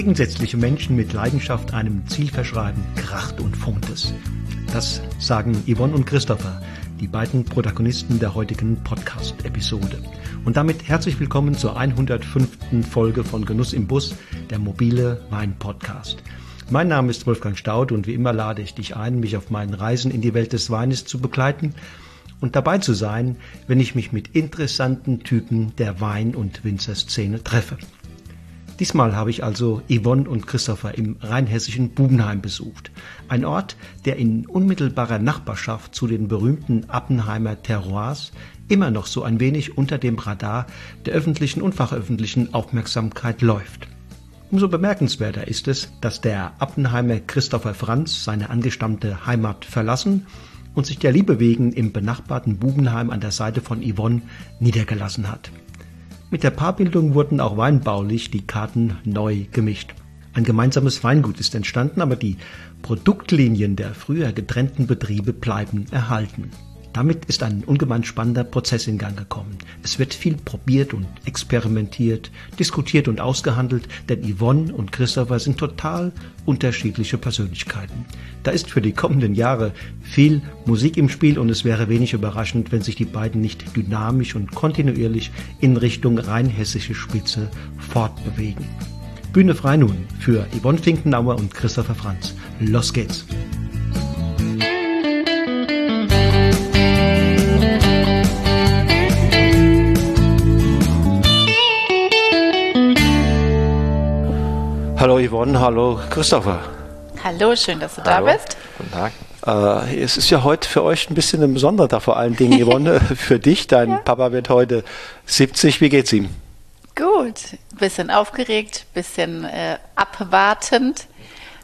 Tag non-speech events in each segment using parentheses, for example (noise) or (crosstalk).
gegensätzliche Menschen mit Leidenschaft einem Ziel verschreiben, kracht und funkt es. Das sagen Yvonne und Christopher, die beiden Protagonisten der heutigen Podcast-Episode. Und damit herzlich willkommen zur 105. Folge von Genuss im Bus, der mobile Wein-Podcast. Mein Name ist Wolfgang Staud und wie immer lade ich dich ein, mich auf meinen Reisen in die Welt des Weines zu begleiten und dabei zu sein, wenn ich mich mit interessanten Typen der Wein- und Winzerszene treffe. Diesmal habe ich also Yvonne und Christopher im rheinhessischen Bubenheim besucht. Ein Ort, der in unmittelbarer Nachbarschaft zu den berühmten Appenheimer Terroirs immer noch so ein wenig unter dem Radar der öffentlichen und fachöffentlichen Aufmerksamkeit läuft. Umso bemerkenswerter ist es, dass der Appenheimer Christopher Franz seine angestammte Heimat verlassen und sich der Liebe wegen im benachbarten Bubenheim an der Seite von Yvonne niedergelassen hat. Mit der Paarbildung wurden auch weinbaulich die Karten neu gemischt. Ein gemeinsames Weingut ist entstanden, aber die Produktlinien der früher getrennten Betriebe bleiben erhalten. Damit ist ein ungemein spannender Prozess in Gang gekommen. Es wird viel probiert und experimentiert, diskutiert und ausgehandelt, denn Yvonne und Christopher sind total unterschiedliche Persönlichkeiten. Da ist für die kommenden Jahre viel Musik im Spiel und es wäre wenig überraschend, wenn sich die beiden nicht dynamisch und kontinuierlich in Richtung rheinhessische Spitze fortbewegen. Bühne frei nun für Yvonne Finkenauer und Christopher Franz. Los geht's! Hallo Yvonne, hallo Christopher. Hallo, schön, dass du hallo. da bist. Guten Tag. Äh, es ist ja heute für euch ein bisschen ein besonderer Tag, vor allen Dingen (laughs) Yvonne, für dich. Dein ja. Papa wird heute 70. Wie geht's ihm? Gut, bisschen aufgeregt, bisschen äh, abwartend,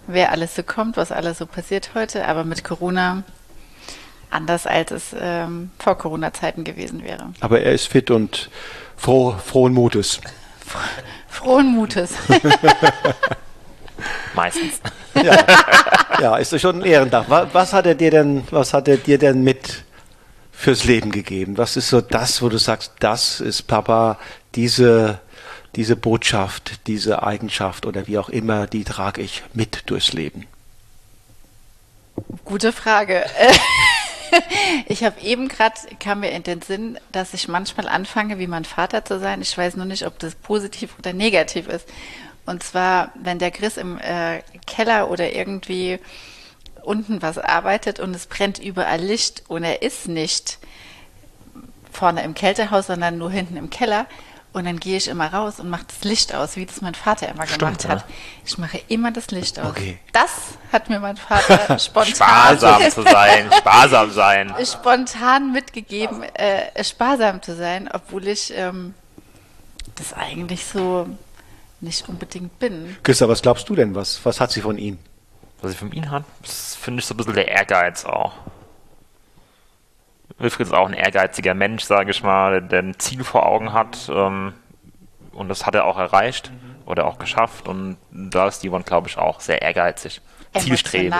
wer alles so kommt, was alles so passiert heute. Aber mit Corona anders, als es ähm, vor Corona-Zeiten gewesen wäre. Aber er ist fit und froh, frohen Mutes. Frohen Mutes. (laughs) Meistens. Ja. ja, ist schon ein Ehrentag. Was, was, hat er dir denn, was hat er dir denn mit fürs Leben gegeben? Was ist so das, wo du sagst, das ist Papa, diese, diese Botschaft, diese Eigenschaft oder wie auch immer, die trage ich mit durchs Leben? Gute Frage. (laughs) (laughs) ich habe eben gerade, kam mir in den Sinn, dass ich manchmal anfange, wie mein Vater zu sein. Ich weiß nur nicht, ob das positiv oder negativ ist. Und zwar, wenn der Chris im äh, Keller oder irgendwie unten was arbeitet und es brennt überall Licht und er ist nicht vorne im Kältehaus, sondern nur hinten im Keller, und dann gehe ich immer raus und mache das Licht aus, wie das mein Vater immer Stimmt, gemacht hat. Ich mache immer das Licht aus. Okay. Das hat mir mein Vater (laughs) spontan. sparsam zu sein, (laughs) sparsam sein. Spontan mitgegeben, äh, sparsam zu sein, obwohl ich ähm, das eigentlich so nicht unbedingt bin. Christa, was glaubst du denn? Was, was hat sie von ihm? Was sie von ihm hat? Das finde ich so ein bisschen der Ehrgeiz auch. Wilfried ist auch ein ehrgeiziger Mensch, sage ich mal, der ein Ziel vor Augen hat. Ähm, und das hat er auch erreicht mhm. oder auch geschafft. Und da ist Yvonne, glaube ich, auch sehr ehrgeizig. Zielstrebig.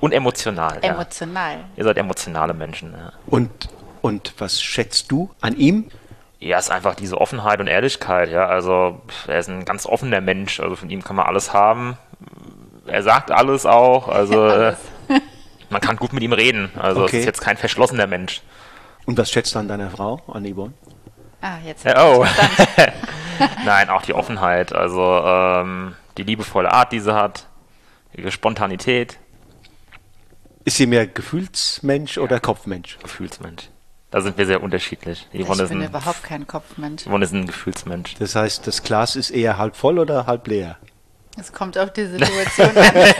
Und emotional. Emotional. Ja. Ihr seid emotionale Menschen. Ja. Und, und was schätzt du an ihm? Ja, ist einfach diese Offenheit und Ehrlichkeit. Ja, also er ist ein ganz offener Mensch. Also von ihm kann man alles haben. Er sagt alles auch. Also (laughs) alles. man kann gut mit ihm reden. Also okay. ist jetzt kein verschlossener Mensch. Und was schätzt du an deiner Frau, an Yvonne? Ah, jetzt. Ja, oh. (laughs) Nein, auch die Offenheit, also ähm, die liebevolle Art, die sie hat, ihre Spontanität. Ist sie mehr Gefühlsmensch ja. oder Kopfmensch? Gefühlsmensch. Da sind wir sehr unterschiedlich. Yvonne ich bin ein, überhaupt kein Kopfmensch. Yvonne ist ein Gefühlsmensch. Das heißt, das Glas ist eher halb voll oder halb leer? Es kommt auf die Situation an.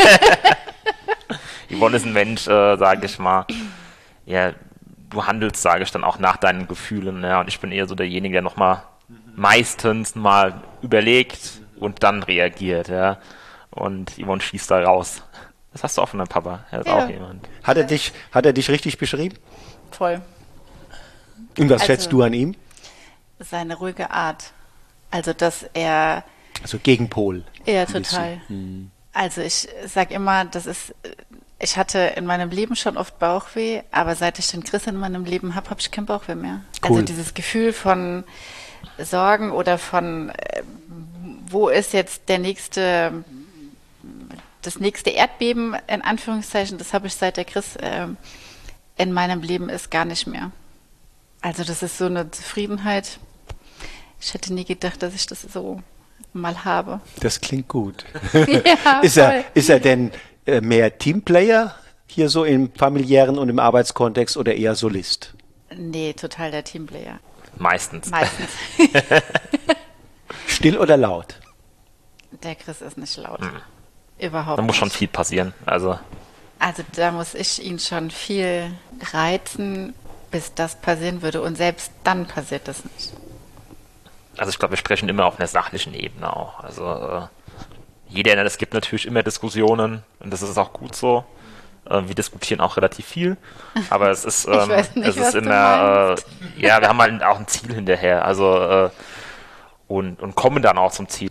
(laughs) Yvonne ist ein Mensch, äh, sage ich mal, ja, du handelst, sage ich dann auch nach deinen Gefühlen. Ja, und ich bin eher so derjenige, der nochmal meistens mal überlegt und dann reagiert. Ja. Und Yvonne schießt da raus. Das hast du auch von deinem Papa. Er ist ja. auch jemand. Hat er dich, hat er dich richtig beschrieben? Voll. Und was also, schätzt du an ihm? Seine ruhige Art. Also, dass er. Also Gegenpol. Ja, total. Hm. Also ich sag immer, das ist ich hatte in meinem Leben schon oft Bauchweh, aber seit ich den Chris in meinem Leben habe, habe ich kein Bauchweh mehr. Cool. Also dieses Gefühl von Sorgen oder von, äh, wo ist jetzt der nächste, das nächste Erdbeben, in Anführungszeichen, das habe ich seit der Chris äh, in meinem Leben ist gar nicht mehr. Also das ist so eine Zufriedenheit. Ich hätte nie gedacht, dass ich das so mal habe. Das klingt gut. (laughs) ja, ist, er, ist er denn mehr Teamplayer hier so im familiären und im Arbeitskontext oder eher Solist? Nee, total der Teamplayer. Meistens. Meistens. (laughs) Still oder laut? Der Chris ist nicht laut. Hm. Überhaupt Da muss nicht. schon viel passieren. Also, Also da muss ich ihn schon viel reizen, bis das passieren würde. Und selbst dann passiert das nicht. also ich glaube, wir sprechen immer auf einer sachlichen Ebene auch. Also jeder, es gibt natürlich immer Diskussionen und das ist auch gut so. Äh, wir diskutieren auch relativ viel, (laughs) aber es ist, ähm, nicht, es ist immer, äh, (laughs) ja, wir haben halt auch ein Ziel hinterher. Also äh, und, und kommen dann auch zum Ziel.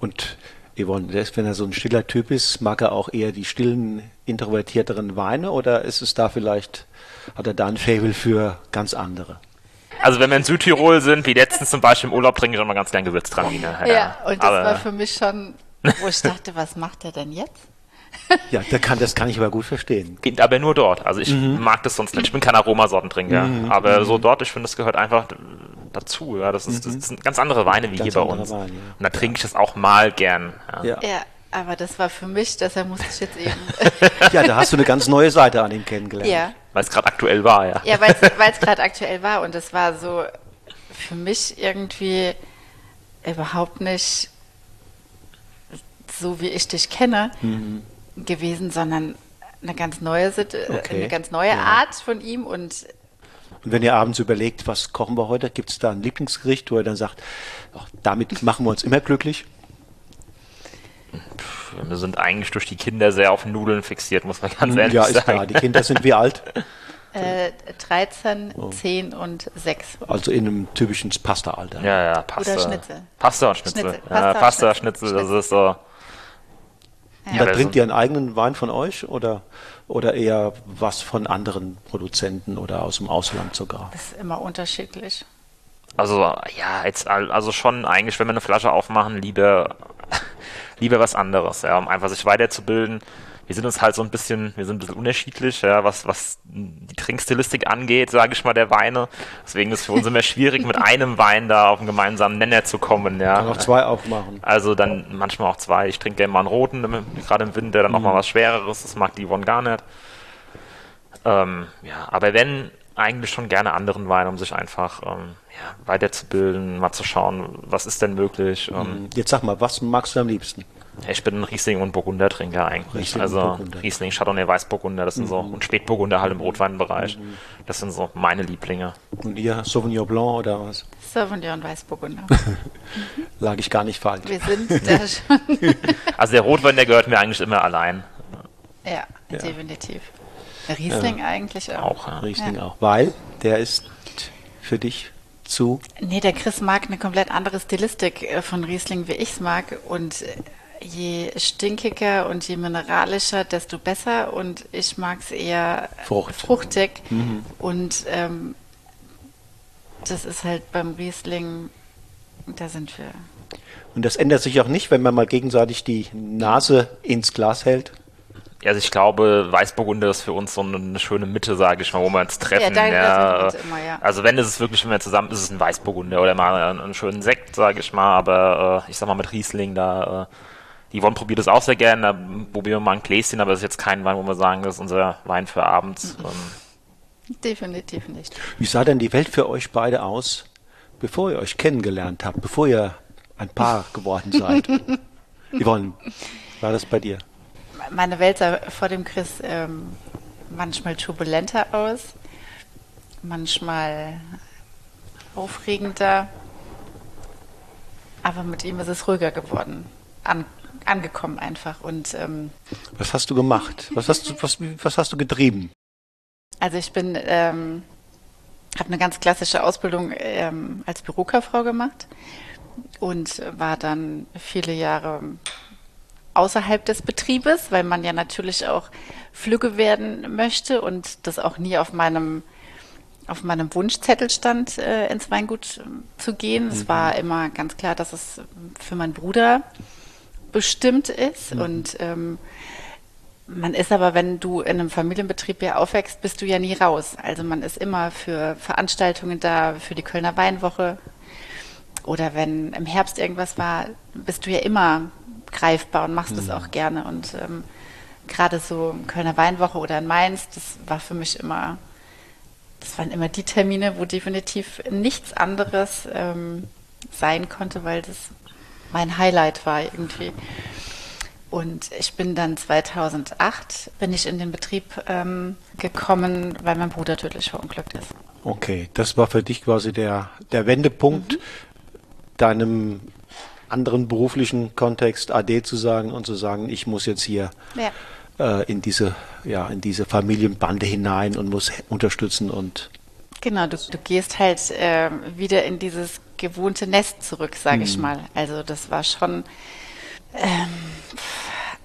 Und Yvonne, selbst wenn er so ein stiller Typ ist, mag er auch eher die stillen, introvertierteren Weine oder ist es da vielleicht, hat er da ein Fable für ganz andere? Also wenn wir in Südtirol sind, wie letztens zum Beispiel im Urlaub, trinke ich immer ganz gern Gewürztramine. Ja, und das aber, war für mich schon, wo ich dachte, was macht er denn jetzt? Ja, da kann, das kann ich aber gut verstehen. Geht aber nur dort. Also ich Mhm. mag das sonst nicht. Ich bin kein Aromasortentrinker. Aber so dort, ich finde, das gehört einfach dazu. Ja. Das, ist, das sind ganz andere Weine wie Mhm. Ganz hier bei uns. Weine, ja. Und da trinke ich das auch mal gern. Ja. Ja. Ja, aber das war für mich, deshalb musste ich jetzt eben. (laughs) ja, da hast du eine ganz neue Seite an ihm kennengelernt. ja, Weil es gerade aktuell war, ja. ja weil (laughs) es gerade aktuell war und es war so für mich irgendwie überhaupt nicht so, wie ich dich kenne, gewesen, sondern eine ganz neue, Sit Okay. eine ganz neue Ja. Art von ihm und Und wenn ihr abends überlegt, was kochen wir heute, gibt es da ein Lieblingsgericht, wo er dann sagt, ach, damit machen wir uns immer glücklich? Wir sind eigentlich durch die Kinder sehr auf Nudeln fixiert, muss man ganz ehrlich ja, ist sagen. klar. Die Kinder sind wie alt? (laughs) äh, 13, Oh. 10 und 6. Also in einem typischen Pasta-Alter. Ja, ja, Pasta. Oder Schnitzel. Pasta und Schnitzel. Schnitzel. Ja, Pasta, Pasta, Schnitzel. Schnitzel, das ist so. Und Ja, aber trinkt ihr einen eigenen Wein von euch oder, oder eher was von anderen Produzenten oder aus dem Ausland sogar? Das ist immer unterschiedlich. Also, ja, jetzt, al- also schon eigentlich, wenn wir eine Flasche aufmachen, lieber, (laughs) lieber was anderes, ja, um einfach sich weiterzubilden. Wir sind uns halt so ein bisschen, wir sind ein bisschen unterschiedlich, ja, was, was die Trinkstilistik angeht, sage ich mal, der Weine. Deswegen ist es für uns immer schwierig, mit einem Wein da auf einen gemeinsamen Nenner zu kommen, ja. Kann auch zwei aufmachen. Also dann manchmal auch zwei. Ich trinke gerne mal einen roten, gerade im Winter, dann auch mal was Schwereres. Das mag die Yvonne gar nicht. Ähm, ja, aber wenn, eigentlich schon gerne anderen Wein, um sich einfach ähm, ja, weiterzubilden, mal zu schauen, was ist denn möglich. Ähm, Jetzt sag mal, was magst du am liebsten? Ich bin ein Riesling- und Burgunder-Trinker eigentlich. Riesling und also Burgunder. Riesling, Chardonnay, Weißburgunder, das sind so, und Spätburgunder halt im Rotweinbereich. Das sind so meine Lieblinge. Und ihr Sauvignon Blanc oder was? Sauvignon Weißburgunder. (laughs) Lag ich gar nicht falsch. Wir sind da (laughs) schon. Also der Rotwein, der gehört mir eigentlich immer allein. Ja, Ja. definitiv. Riesling eigentlich auch. Auch, ja. Riesling Ja. auch. Weil der ist für dich zu. Nee, der Chris mag eine komplett andere Stilistik äh, von Riesling, wie ich es mag. Und äh, je stinkiger und je mineralischer, desto besser. Und ich mag es eher Frucht. fruchtig. Und ähm, das ist halt beim Riesling, da sind wir. Und das ändert sich auch nicht, wenn man mal gegenseitig die Nase ins Glas hält. Also ich glaube, Weißburgunder ist für uns so eine schöne Mitte, sage ich mal, wo wir uns treffen. ja. wir immer, ja. Also wenn ist es wirklich, wenn wir zusammen, ist es ein Weißburgunder oder mal einen, einen schönen Sekt, sage ich mal. Aber äh, ich sag mal mit Riesling, da äh, die Yvonne probiert es auch sehr gerne, da probieren wir mal ein Gläschen, aber es ist jetzt kein Wein, wo wir sagen, das ist unser Wein für abends. Mhm. Ähm, Definitiv nicht. Wie sah denn die Welt für euch beide aus, bevor ihr euch kennengelernt habt, bevor ihr ein Paar geworden seid? (laughs) Yvonne, war das bei dir? Meine Welt sah vor dem Chris ähm, manchmal turbulenter aus, manchmal aufregender, aber mit ihm ist es ruhiger geworden, an, angekommen einfach. Und ähm, Was hast du gemacht? Was hast du, was, was hast du getrieben? also ich bin, ähm, habe eine ganz klassische Ausbildung ähm, als Bürokauffrau gemacht und war dann viele Jahre außerhalb des Betriebes, weil man ja natürlich auch flügge werden möchte und das auch nie auf meinem auf meinem Wunschzettel stand, äh, ins Weingut äh, zu gehen. Mhm. Es war immer ganz klar, dass es für meinen Bruder bestimmt ist. Mhm. Und ähm, man ist aber, wenn du in einem Familienbetrieb ja aufwächst, bist du ja nie raus. Also man ist immer für Veranstaltungen da, für die Kölner Weinwoche. Oder wenn im Herbst irgendwas war, bist du ja immer greifbar und machst es mhm. auch gerne. Und ähm, gerade so Kölner Weinwoche oder in Mainz, das war für mich immer, das waren immer die Termine, wo definitiv nichts anderes ähm, sein konnte, weil das mein Highlight war irgendwie. Und ich bin dann 2008 bin ich in den Betrieb ähm, gekommen, weil mein Bruder tödlich verunglückt ist. Okay, das war für dich quasi der, der Wendepunkt, mhm. deinem anderen beruflichen Kontext AD zu sagen und zu sagen, ich muss jetzt hier ja. äh, in diese ja in diese Familienbande hinein und muss unterstützen und genau du, du gehst halt äh, wieder in dieses gewohnte Nest zurück, sage mhm. ich mal. Also das war schon ähm,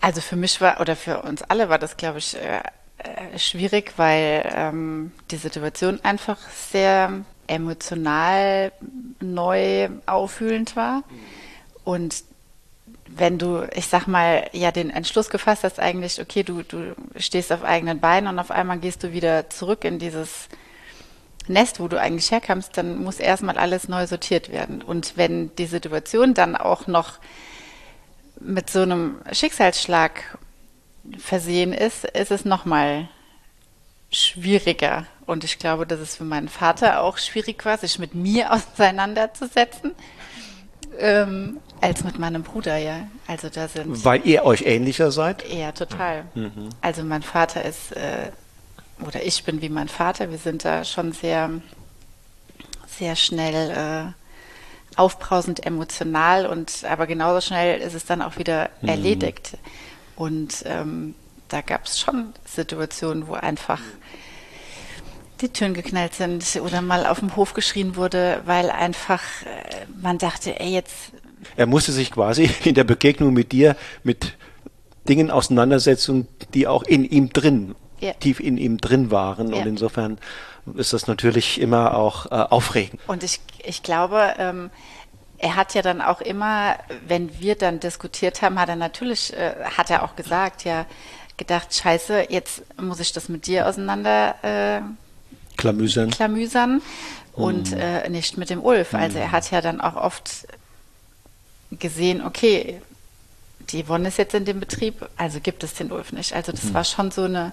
also für mich war oder für uns alle war das, glaube ich, äh, äh, schwierig, weil ähm, die Situation einfach sehr emotional neu auffühlend war. Und wenn du, ich sag mal, ja den Entschluss gefasst hast, eigentlich, okay, du, du stehst auf eigenen Beinen und auf einmal gehst du wieder zurück in dieses Nest, wo du eigentlich herkamst, dann muss erstmal alles neu sortiert werden. Und wenn die Situation dann auch noch mit so einem Schicksalsschlag versehen ist, ist es nochmal schwieriger. Und ich glaube, dass es für meinen Vater auch schwierig war, sich mit mir (laughs) auseinanderzusetzen, ähm, als mit meinem Bruder, ja. Also da sind. Weil ihr euch ähnlicher seid? Ja, total. Mhm. Also mein Vater ist, äh, oder ich bin wie mein Vater, wir sind da schon sehr, sehr schnell äh, aufbrausend emotional und aber genauso schnell ist es dann auch wieder mhm. erledigt. Und ähm, da gab es schon Situationen, wo einfach die Türen geknallt sind oder mal auf dem Hof geschrien wurde, weil einfach äh, man dachte, ey, jetzt. Er musste sich quasi in der Begegnung mit dir mit Dingen auseinandersetzen, die auch in ihm drin, ja. tief in ihm drin waren. Ja. Und insofern ist das natürlich immer auch äh, aufregend. Und ich, ich glaube, ähm, er hat ja dann auch immer, wenn wir dann diskutiert haben, hat er natürlich, äh, hat er auch gesagt, ja, gedacht, scheiße, jetzt muss ich das mit dir auseinander äh, klamüsern, klamüsern und mhm. äh, nicht mit dem Ulf. Also er hat ja dann auch oft gesehen, okay, die Yvonne ist jetzt in dem Betrieb, also gibt es den Ulf nicht. Also das mhm. war schon so eine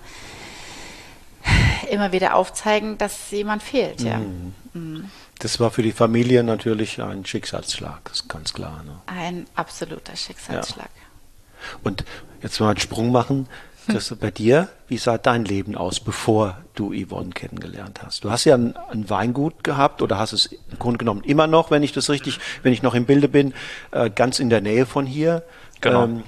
immer wieder aufzeigen, dass jemand fehlt, ja. Mhm. mhm. Das war für die Familie natürlich ein Schicksalsschlag, das ist ganz klar. Ne? Ein absoluter Schicksalsschlag. Ja. Und jetzt mal einen Sprung machen. Christoph, bei dir, wie sah dein Leben aus, bevor du Yvonne kennengelernt hast? Du hast ja ein, ein, Weingut gehabt oder hast es im Grunde genommen immer noch, wenn ich das richtig, wenn ich noch im Bilde bin, äh, ganz in der Nähe von hier. Genau. Ähm,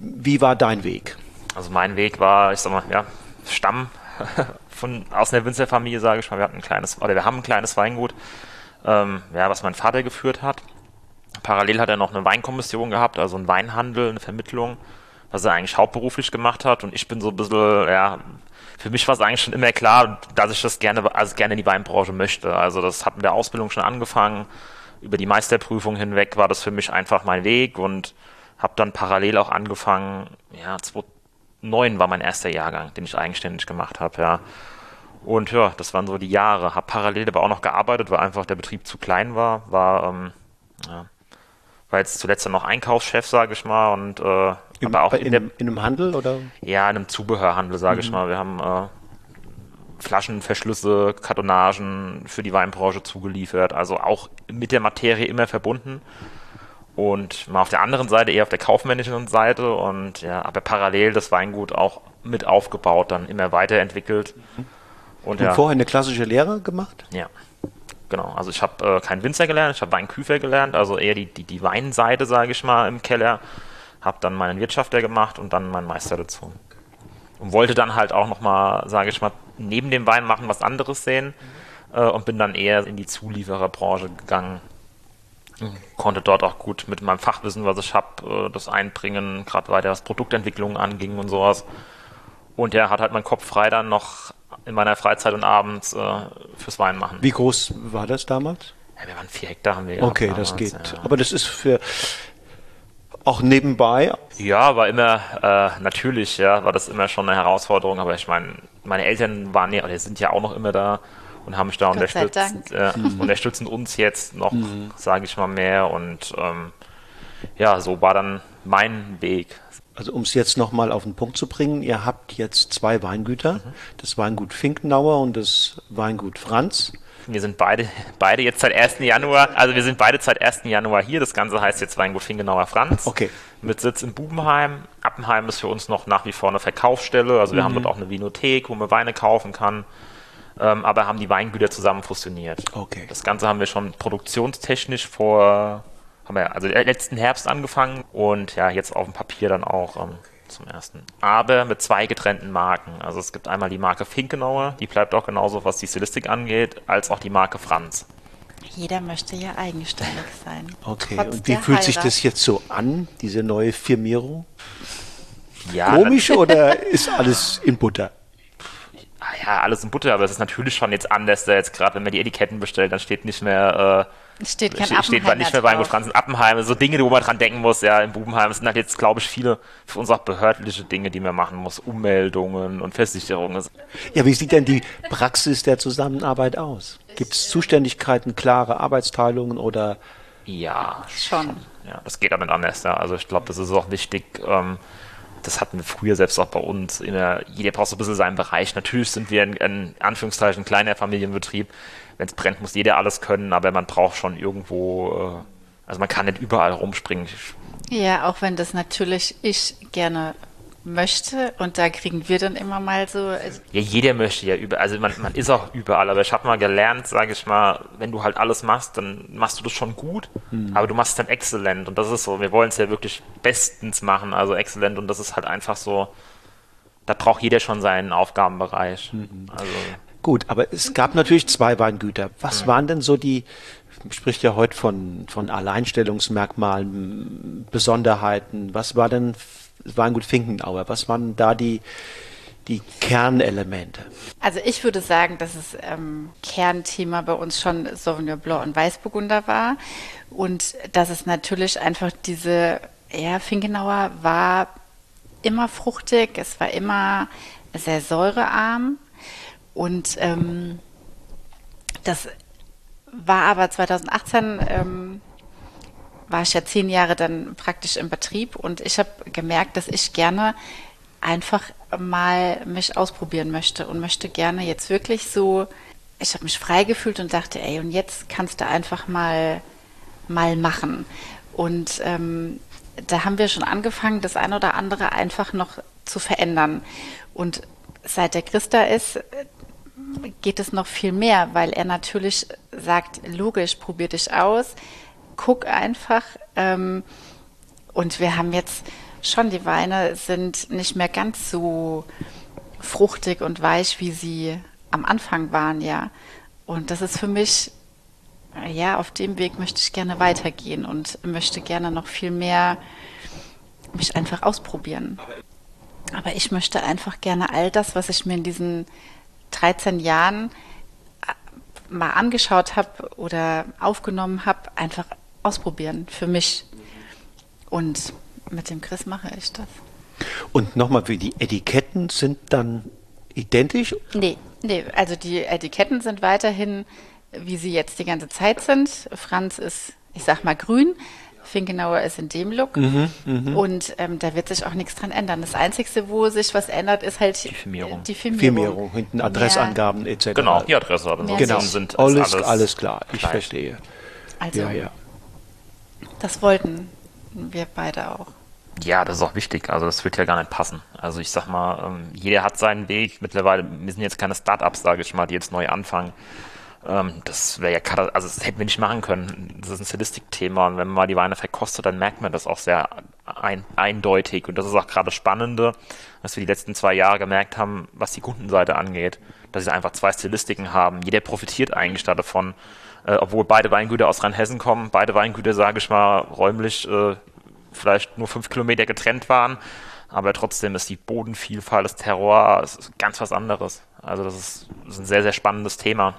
wie war dein Weg? Also mein Weg war, ich sag mal, ja, Stamm (laughs) von aus einer Winzerfamilie, sage ich mal. Wir hatten ein kleines, oder wir haben ein kleines Weingut, ähm, ja, was mein Vater geführt hat. Parallel hat er noch eine Weinkommission gehabt, also einen Weinhandel, eine Vermittlung was er eigentlich hauptberuflich gemacht hat. Und ich bin so ein bisschen, ja, für mich war es eigentlich schon immer klar, dass ich das gerne, also gerne in die Weinbranche möchte. Also das hat mit der Ausbildung schon angefangen. Über die Meisterprüfung hinweg war das für mich einfach mein Weg und habe dann parallel auch angefangen, ja, 2009 war mein erster Jahrgang, den ich eigenständig gemacht habe, ja. Und ja, das waren so die Jahre. Habe parallel aber auch noch gearbeitet, weil einfach der Betrieb zu klein war. War, ähm, ja, war jetzt zuletzt dann noch Einkaufschef, sage ich mal, und äh, im, aber auch in, in, dem, in, einem Handel oder? Ja, in einem Zubehörhandel, sage mhm. ich mal. Wir haben äh, Flaschenverschlüsse, Kartonagen für die Weinbranche zugeliefert, also auch mit der Materie immer verbunden. Und mal auf der anderen Seite, eher auf der kaufmännischen Seite und ja, aber parallel das Weingut auch mit aufgebaut, dann immer weiterentwickelt. Mhm. Und, und ja, vorher eine klassische Lehre gemacht? Ja, genau. Also ich habe äh, keinen Winzer gelernt, ich habe Weinküfer gelernt, also eher die, die, die Weinseite, sage ich mal, im Keller habe dann meinen Wirtschafter gemacht und dann meinen Meister dazu. Und wollte dann halt auch nochmal, sage ich mal, neben dem Wein machen, was anderes sehen äh, und bin dann eher in die Zuliefererbranche gegangen. Konnte dort auch gut mit meinem Fachwissen, was ich habe, äh, das einbringen, gerade weiter was Produktentwicklung anging und sowas. Und ja, hat halt meinen Kopf frei dann noch in meiner Freizeit und abends äh, fürs Wein machen. Wie groß war das damals? Ja, wir waren vier Hektar haben wir Okay, damals, das geht. Ja. Aber das ist für auch nebenbei. Ja, war immer, äh, natürlich, ja, war das immer schon eine Herausforderung, aber ich meine, meine Eltern waren ja, oder sind ja auch noch immer da und haben mich da Gott unterstützt, äh, unterstützen uns jetzt noch, sage ich mal, mehr und ähm, ja, so war dann mein Weg. Also um es jetzt nochmal auf den Punkt zu bringen, ihr habt jetzt zwei Weingüter, das Weingut Finkenauer und das Weingut Franz. Wir sind beide, beide jetzt seit 1. Januar, also wir sind beide seit 1. Januar hier. Das Ganze heißt jetzt Weingut Fingenauer Franz. Okay. Mit Sitz in Bubenheim. Appenheim ist für uns noch nach wie vor eine Verkaufsstelle. Also wir haben dort auch eine Vinothek, wo man Weine kaufen kann. Ähm, aber haben die Weingüter zusammen fusioniert. Okay. Das Ganze haben wir schon produktionstechnisch vor, haben wir also letzten Herbst angefangen und ja, jetzt auf dem Papier dann auch ähm, zum ersten. Aber mit zwei getrennten Marken. Also es gibt einmal die Marke Finkenauer, die bleibt auch genauso, was die Stilistik angeht, als auch die Marke Franz. Jeder möchte ja eigenständig sein. Okay. Trotz und wie fühlt sich Heirat. das jetzt so an, diese neue Firmierung? Ja, Komisch oder ist alles in Butter? Ja, alles in Butter, aber es ist natürlich schon jetzt anders, da jetzt gerade, wenn man die Etiketten bestellt, dann steht nicht mehr, Es steht äh, kein steht, steht nicht mehr Weingut. Franz in Appenheim, so Dinge, wo man dran denken muss, ja, in Bubenheim, es sind halt jetzt, glaube ich, viele für uns auch behördliche Dinge, die man machen muss, Ummeldungen und Versicherungen. Ja, wie sieht denn die Praxis der Zusammenarbeit aus? Gibt es Zuständigkeiten, klare Arbeitsteilungen oder Ja, Schon. Ja, das geht aber nicht anders. Ja. Also ich glaube, das ist auch wichtig. Ähm, das hatten wir früher selbst auch bei uns. Immer, jeder braucht so ein bisschen seinen Bereich. Natürlich sind wir ein, ein Anführungszeichen ein kleiner Familienbetrieb. Wenn es brennt, muss jeder alles können, aber man braucht schon irgendwo, äh, also man kann nicht überall rumspringen. Ja, auch wenn das natürlich ich gerne möchte und da kriegen wir dann immer mal so, äh, ja, jeder möchte ja überall, also man, man ist auch überall, aber ich habe mal gelernt, sage ich mal, wenn du halt alles machst, dann machst du das schon gut, aber du machst es dann exzellent und das ist so, wir wollen es ja wirklich bestens machen, also exzellent und das ist halt einfach so, da braucht jeder schon seinen Aufgabenbereich. Also Gut, aber es gab natürlich zwei Weingüter. Was waren denn so die, man spricht ja heute von, von Alleinstellungsmerkmalen, Besonderheiten. Was war denn Weingut Finkenauer? Was waren da die, die Kernelemente? also ich würde sagen, dass es ähm, Kernthema bei uns schon Sauvignon Blanc und Weißburgunder war und dass es natürlich einfach diese, ja, Finkenauer war immer fruchtig, es war immer sehr säurearm und ähm, das war aber 2018 ähm, war ich ja zehn Jahre dann praktisch im Betrieb und ich habe gemerkt, dass ich gerne einfach mal mich ausprobieren möchte und möchte gerne jetzt wirklich so, ich habe mich frei gefühlt und dachte, ey, und jetzt kannst du einfach mal mal machen. Und ähm, da haben wir schon angefangen, das eine oder andere einfach noch zu verändern. Und seit der Christa ist, geht es noch viel mehr, weil er natürlich sagt, logisch, probier dich aus, guck einfach. Ähm, und wir haben jetzt schon, die Weine sind nicht mehr ganz so fruchtig und weich, wie sie am Anfang waren, ja. Und das ist für mich, ja, auf dem Weg möchte ich gerne weitergehen und möchte gerne noch viel mehr mich einfach ausprobieren. Aber ich möchte einfach gerne all das, was ich mir in diesen 13 Jahren äh, mal angeschaut habe oder aufgenommen habe, einfach ausprobieren für mich. Und mit dem Chris mache ich das. Und nochmal, wie die Etiketten sind dann identisch? Nee, nee, also die Etiketten sind weiterhin, wie sie jetzt die ganze Zeit sind. Franz ist, ich sag mal, grün. Finkenauer ist in dem Look. und ähm, da wird sich auch nichts dran ändern. Das Einzige, wo sich was ändert, ist halt die Firmierung. Die Firmierung. Firmierung, hinten Adressangaben etc. genau, die Adresse, aber Mehr ansonsten nicht. sind ist Alles, alles, klar, ich gleich. verstehe. Also, Ja, ja. Das wollten wir beide auch. Ja, das ist auch wichtig. Also das wird ja gar nicht passen. Also ich sag mal, ähm, jeder hat seinen Weg. Mittlerweile, wir sind jetzt keine Startups, sage ich mal, die jetzt neu anfangen. Ähm, das wäre ja, also das hätten wir nicht machen können. Das ist ein Stilistikthema und wenn man mal die Weine verkostet, dann merkt man das auch sehr ein, eindeutig. Und das ist auch gerade Spannende, dass wir die letzten zwei Jahre gemerkt haben, was die Kundenseite angeht, dass sie einfach zwei Stilistiken haben. Jeder profitiert eigentlich davon. Äh, obwohl beide Weingüter aus Rheinhessen kommen, beide Weingüter, sage ich mal, räumlich äh, vielleicht nur fünf Kilometer getrennt waren. aber trotzdem ist die Bodenvielfalt, das Terror, ist ganz was anderes. Also das ist, das ist ein sehr, sehr spannendes Thema.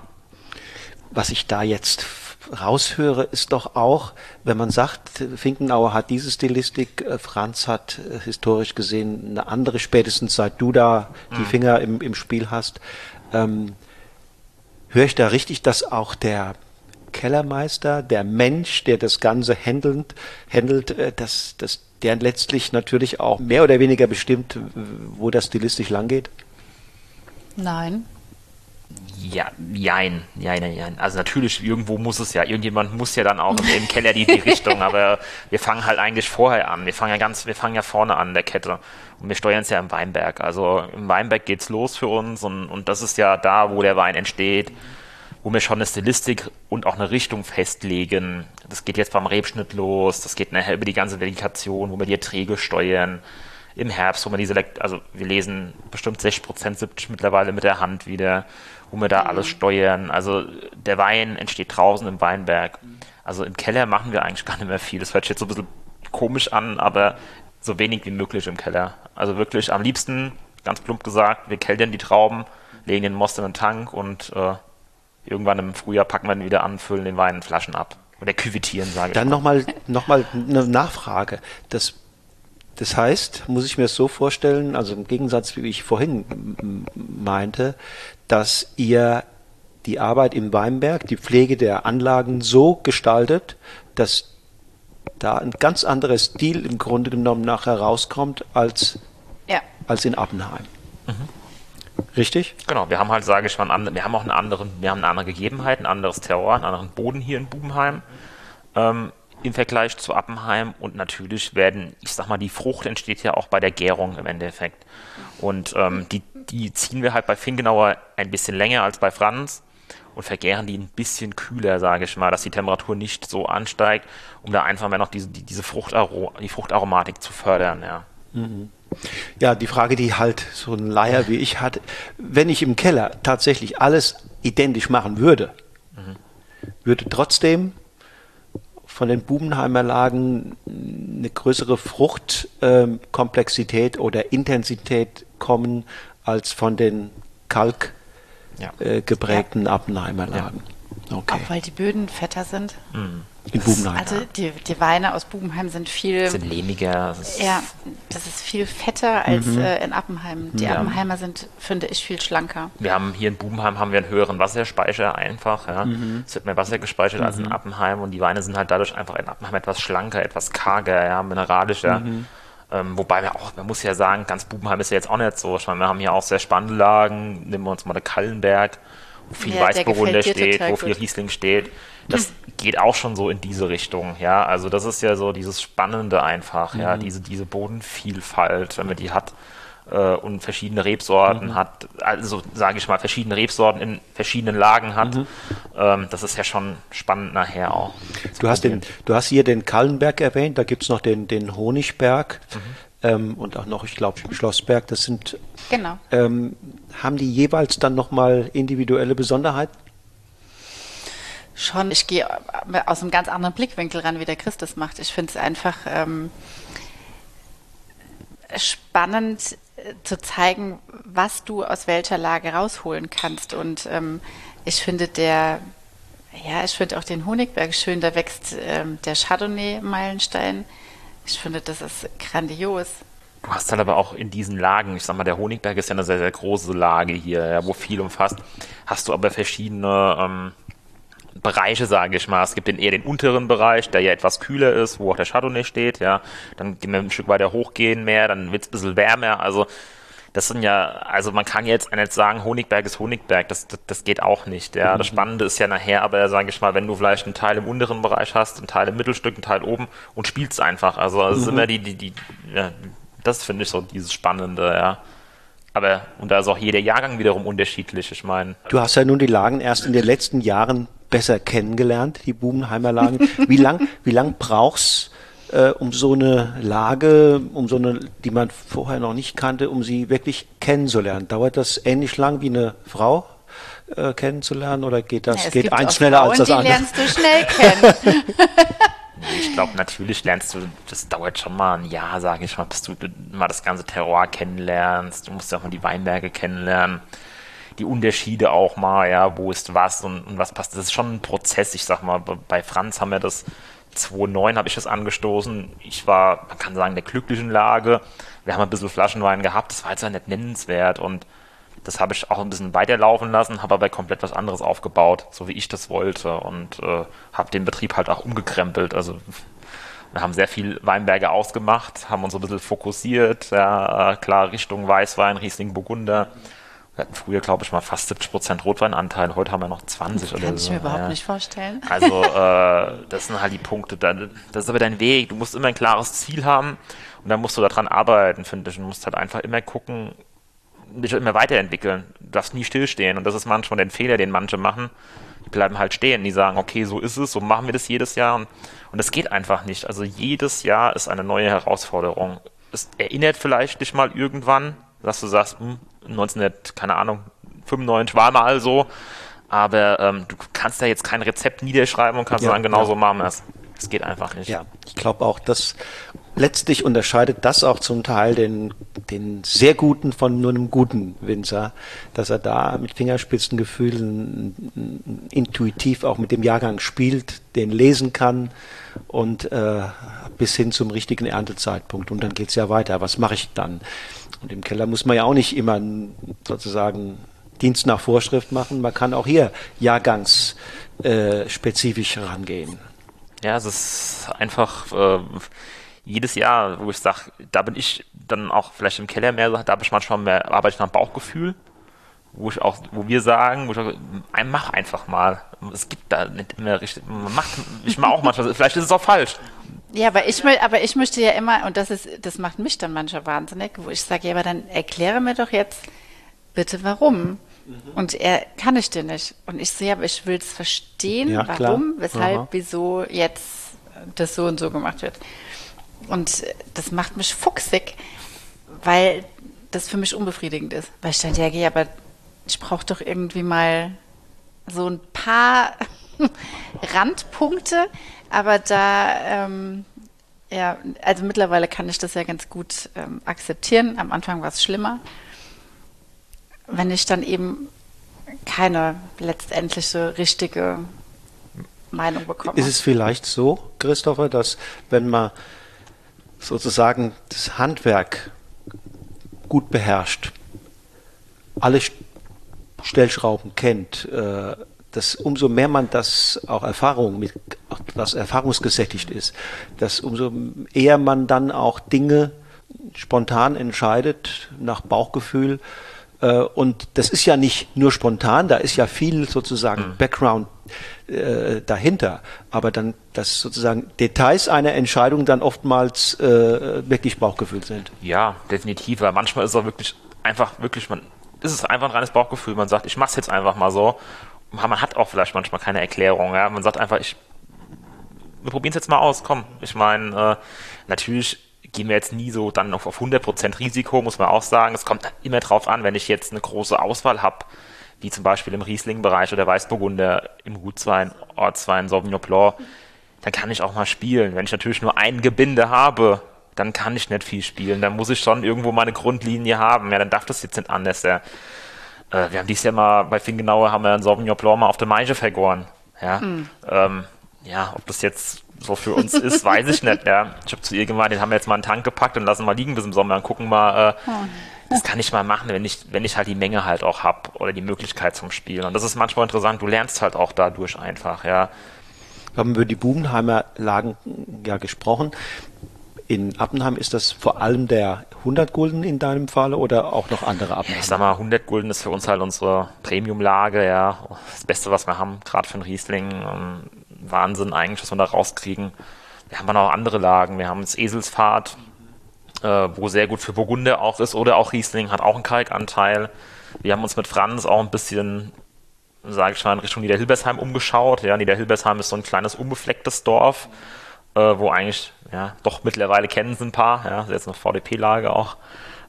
Was ich da jetzt raushöre, ist doch auch, wenn man sagt, Finkenauer hat diese Stilistik, äh, Franz hat äh, historisch gesehen eine andere, spätestens seit du da die mhm. Finger im, im Spiel hast. Ähm, höre ich da richtig, dass auch der Kellermeister, der Mensch, der das Ganze handelt, handelt äh, dass, dass der letztlich natürlich auch mehr oder weniger bestimmt, wo das stilistisch langgeht? Nein. Ja, jein, jein, jein. Also natürlich, irgendwo muss es ja, irgendjemand muss ja dann auch im Keller die, die Richtung, aber wir fangen halt eigentlich vorher an. Wir fangen ja ganz, wir fangen ja vorne an der Kette. Und wir steuern es ja im Weinberg. Also im Weinberg geht's los für uns und, und das ist ja da, wo der Wein entsteht, wo wir schon eine Stilistik und auch eine Richtung festlegen. Das geht jetzt beim Rebschnitt los, das geht nachher über die ganze Delikation, wo wir die Erträge steuern im Herbst, wo wir die Selekt, also wir lesen bestimmt 60 Prozent, 70 mittlerweile mit der Hand wieder, wo wir da mhm. alles steuern. Also der Wein entsteht draußen im Weinberg. Also im Keller machen wir eigentlich gar nicht mehr viel. Das hört sich jetzt so ein bisschen komisch an, aber so wenig wie möglich im Keller. Also wirklich am liebsten, ganz plump gesagt, wir keltern die Trauben, legen den Most in den Tank und äh, irgendwann im Frühjahr packen wir ihn wieder an, füllen den Wein in Flaschen ab. Oder küvitieren, sage ich. Dann nochmal noch mal eine Nachfrage. Das das heißt, muss ich mir das so vorstellen, also im Gegensatz, wie ich vorhin meinte, dass ihr die Arbeit im Weinberg, die Pflege der Anlagen so gestaltet, dass da ein ganz anderer Stil im Grunde genommen nachher rauskommt als, ja. als in Appenheim. Richtig? Genau, wir haben halt, sage ich mal, wir haben auch eine andere, wir haben eine andere Gegebenheit, ein anderes Terror, einen anderen Boden hier in Bubenheim. Ähm, im Vergleich zu Appenheim und natürlich werden, ich sag mal, die Frucht entsteht ja auch bei der Gärung im Endeffekt. Und ähm, die, die ziehen wir halt bei Fingenauer ein bisschen länger als bei Franz und vergären die ein bisschen kühler, sage ich mal, dass die Temperatur nicht so ansteigt, um da einfach mehr noch diese, die, diese Fruchtaro die Fruchtaromatik zu fördern, ja. Mhm. Ja, die Frage, die halt so ein Leier wie ich hatte, wenn ich im Keller tatsächlich alles identisch machen würde, mhm. würde trotzdem von den Bubenheimer Lagen eine größere Fruchtkomplexität ähm, oder Intensität kommen als von den Kalk ja. äh, geprägten ja. Appenheimer Lagen. Ja. Okay. Auch weil die Böden fetter sind. Mhm. In Bubenheim. Also die, die Weine aus Bubenheim sind viel. Sind lehmiger. Das ja, das ist viel fetter als mhm. äh, in Appenheim. Die ja. Appenheimer sind, finde ich, viel schlanker. Wir haben hier in Bubenheim haben wir einen höheren Wasserspeicher einfach. Ja. Mhm. Es wird mehr Wasser gespeichert mhm. als in mhm. Appenheim und die Weine sind halt dadurch einfach in Appenheim etwas schlanker, etwas karger, ja, mineralischer. Mhm. Ähm, wobei wir auch, man muss ja sagen, ganz Bubenheim ist ja jetzt auch nicht so. Ich meine, wir haben hier auch sehr spannende Lagen. Nehmen wir uns mal den Kallenberg wo viel ja, Weißburgunder steht, wo viel Riesling steht. Das hm. geht auch schon so in diese Richtung, ja. Also das ist ja so dieses Spannende einfach, mhm. ja, diese, diese Bodenvielfalt, wenn man die hat äh, und verschiedene Rebsorten mhm. hat, also sage ich mal, verschiedene Rebsorten in verschiedenen Lagen hat. Mhm. Ähm, das ist ja schon spannend nachher auch. Du hast, den, du hast hier den Kallenberg erwähnt, da gibt es noch den, den Honigberg. Ähm, und auch noch, ich glaube, Schlossberg, das sind. Genau. Ähm, haben die jeweils dann nochmal individuelle Besonderheiten? Schon, ich gehe aus einem ganz anderen Blickwinkel ran, wie der Christus macht. Ich finde es einfach ähm, spannend äh, zu zeigen, was du aus welcher Lage rausholen kannst. Und ähm, ich finde der, ja, ich finde auch den Honigberg schön, da wächst ähm, der Chardonnay-Meilenstein ich finde, das ist grandios. Du hast dann aber auch in diesen Lagen, ich sag mal, der Honigberg ist ja eine sehr, sehr große Lage hier, ja, wo viel umfasst. Hast du aber verschiedene ähm, Bereiche, sage ich mal. Es gibt den, eher den unteren Bereich, der ja etwas kühler ist, wo auch der Chardonnay steht, ja. Dann gehen wir ein Stück weiter hochgehen mehr, dann wird es ein bisschen wärmer. Also das sind ja, also man kann jetzt nicht sagen, Honigberg ist Honigberg, das, das, das geht auch nicht. Ja. Das mhm. Spannende ist ja nachher, aber sage ich mal, wenn du vielleicht einen Teil im unteren Bereich hast, einen Teil im Mittelstück, einen Teil oben und spielst einfach. Also es mhm. ist immer die, die, die, ja, das finde ich so dieses Spannende, ja. Aber, und da ist auch jeder Jahrgang wiederum unterschiedlich, ich meine. Du hast ja nun die Lagen erst in den letzten Jahren besser kennengelernt, die Bubenheimer Lagen. Wie lang, wie lang brauchst äh, um so eine Lage, um so eine, die man vorher noch nicht kannte, um sie wirklich kennenzulernen? Dauert das ähnlich lang wie eine Frau? Äh, kennenzulernen oder geht das ja, geht eins schneller Frauen, als das die andere? Lernst du schnell (laughs) kennen. ich glaube, natürlich lernst du, das dauert schon mal ein Jahr, sage ich mal, bis du mal das ganze Terroir kennenlernst. Du musst ja auch mal die Weinberge kennenlernen, die Unterschiede auch mal, ja, wo ist was und, und was passt. Das ist schon ein Prozess. Ich sag mal, bei Franz haben wir das 2009 habe ich das angestoßen. Ich war, man kann sagen, in der glücklichen Lage. Wir haben ein bisschen Flaschenwein gehabt, das war jetzt ja nicht nennenswert und das habe ich auch ein bisschen weiterlaufen lassen, habe aber komplett was anderes aufgebaut, so wie ich das wollte und äh, habe den Betrieb halt auch umgekrempelt. Also wir haben sehr viel Weinberge ausgemacht, haben uns ein bisschen fokussiert, ja, äh, klar Richtung Weißwein, Riesling, Burgunder. Wir hatten früher, glaube ich, mal fast 70 Prozent Rotweinanteil, heute haben wir noch 20 Kann oder ich so. mir überhaupt ja. nicht vorstellen. Also (laughs) äh, das sind halt die Punkte. Da, das ist aber dein Weg. Du musst immer ein klares Ziel haben und dann musst du daran arbeiten, finde ich. Du musst halt einfach immer gucken, dich immer weiterentwickeln. Du darfst nie stillstehen. Und das ist manchmal der Fehler, den manche machen. Die bleiben halt stehen. Die sagen, okay, so ist es, so machen wir das jedes Jahr. Und, und das geht einfach nicht. Also jedes Jahr ist eine neue Herausforderung. Es erinnert vielleicht dich mal irgendwann, dass du sagst, hm, 1900, keine Ahnung, 95 war mal so. Aber ähm, du kannst da jetzt kein Rezept niederschreiben und kannst Ja, sagen, genau ja. so machen es. Das geht einfach nicht. Ja, ich glaube auch, dass letztlich unterscheidet das auch zum Teil den, den sehr guten von nur einem guten Winzer, dass er da mit Fingerspitzengefühlen intuitiv auch mit dem Jahrgang spielt, den lesen kann und äh, bis hin zum richtigen Erntezeitpunkt. Und dann geht's ja weiter. Was mache ich dann? Und im Keller muss man ja auch nicht immer sozusagen Dienst nach Vorschrift machen. Man kann auch hier jahrgangsspezifisch äh, rangehen. Ja, es ist einfach äh, jedes Jahr, wo ich sage, da bin ich dann auch vielleicht im Keller mehr, da habe ich manchmal mehr, arbeite ich nach Bauchgefühl, wo ich auch, wo wir sagen, wo ich auch, mach einfach mal. Es gibt da nicht immer richtig, man macht, ich mache auch manchmal, vielleicht ist es auch falsch. Ja, aber ich, aber ich möchte ja immer, und das ist, das macht mich dann manchmal wahnsinnig, wo ich sage, ja, aber dann erkläre mir doch jetzt bitte warum. Und er kann ich dir nicht. Und ich sehe, aber ich will es verstehen, Ja, klar. warum, weshalb, Aha. wieso jetzt das so und so gemacht wird. Und das macht mich fuchsig, weil das für mich unbefriedigend ist. Weil ich dann denke, ja, aber ich brauche doch irgendwie mal so ein paar (laughs) Randpunkte, aber da, ähm, ja, also mittlerweile kann ich das ja ganz gut ähm, akzeptieren. Am Anfang war es schlimmer. Wenn ich dann eben keine letztendliche richtige Meinung bekomme. Ist es vielleicht so, Christopher, dass wenn man sozusagen das Handwerk gut beherrscht, alle Stellschrauben kennt, äh, dass umso mehr man das auch Erfahrung mit, das erfahrungsgesättigt ist, dass umso eher man dann auch Dinge spontan entscheidet nach Bauchgefühl. Äh, und das ist ja nicht nur spontan, da ist ja viel sozusagen Background äh, dahinter. Aber dann, dass sozusagen Details einer Entscheidung dann oftmals äh, wirklich Bauchgefühl sind. Ja, definitiv, weil manchmal ist es auch wirklich einfach, wirklich, man, ist es einfach ein reines Bauchgefühl. Man sagt, ich mach's jetzt einfach mal so. Man hat auch vielleicht manchmal keine Erklärung, ja. Man sagt einfach, ich, wir probieren es jetzt mal aus, komm. Ich meine, äh, natürlich gehen wir jetzt nie so dann auf, auf 100% Risiko, muss man auch sagen. Es kommt immer drauf an, wenn ich jetzt eine große Auswahl habe, wie zum Beispiel im Riesling-Bereich oder Weißburgunder, im Gutwein, Ortswein, Sauvignon Blanc, dann kann ich auch mal spielen. Wenn ich natürlich nur ein Gebinde habe, dann kann ich nicht viel spielen. Dann muss ich schon irgendwo meine Grundlinie haben. Ja, dann darf das jetzt nicht anders. Ja. Äh, wir haben dieses Jahr mal bei Fingenauer haben wir einen Sauvignon Blanc mal auf der Maische vergoren. Ja, ähm, ja, ob das jetzt so für uns ist, weiß ich nicht. Ja, ich habe zu ihr gemeint, den haben wir jetzt mal in den Tank gepackt und lassen mal liegen bis im Sommer und gucken mal. Äh, das kann ich mal machen, wenn ich, wenn ich halt die Menge halt auch hab oder die Möglichkeit zum Spielen. Und das ist manchmal interessant. Du lernst halt auch dadurch einfach. Ja, Wir haben über die Bubenheimer Lagen ja gesprochen. In Appenheim ist das vor allem der 100 Gulden in deinem Falle oder auch noch andere Appenheim? ich sag mal, 100 Gulden ist für uns halt unsere Premium-Lage, ja. Das Beste, was wir haben, gerade für einen Riesling. Ähm, Wahnsinn eigentlich, was wir da rauskriegen. Wir haben dann auch andere Lagen. Wir haben das Eselsfahrt, äh, wo sehr gut für Burgunder auch ist, oder auch Riesling, hat auch einen Kalkanteil. Wir haben uns mit Franz auch ein bisschen, sage ich mal, in Richtung Niederhilbersheim umgeschaut. Ja, Niederhilbersheim ist so ein kleines, unbeflecktes Dorf, äh, wo eigentlich, ja, doch mittlerweile kennen sie ein paar, ja, jetzt eine VDP-Lage auch.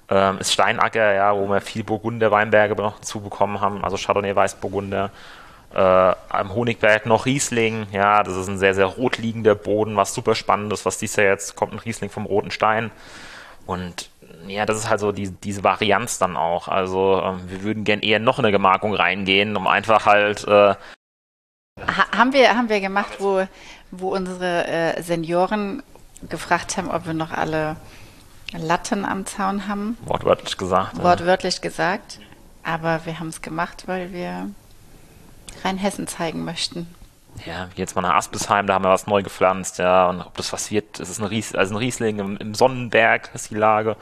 Ähm, ist Steinacker, ja, wo wir viel Burgunder Weinberge noch dazu bekommen haben, also Chardonnay Weißburgunder. Äh, am Honigberg noch Riesling, ja, das ist ein sehr, sehr rot liegender Boden, was super spannend ist, was dies Jahr jetzt kommt, ein Riesling vom Roten Stein. Und ja, das ist halt so die, diese Varianz dann auch. Also ähm, wir würden gern eher noch in eine Gemarkung reingehen, um einfach halt. Äh ha haben wir haben wir gemacht, wo wo unsere äh, Senioren gefragt haben, ob wir noch alle Latten am Zaun haben. Wortwörtlich gesagt. Wortwörtlich ja. gesagt. Aber wir haben es gemacht, weil wir Rheinhessen zeigen möchten. Ja, jetzt mal nach Aspisheim, da haben wir was neu gepflanzt, ja, und ob das was wird, es ist ein, Ries, also ein Riesling im, im Sonnenberg, ist die Lage,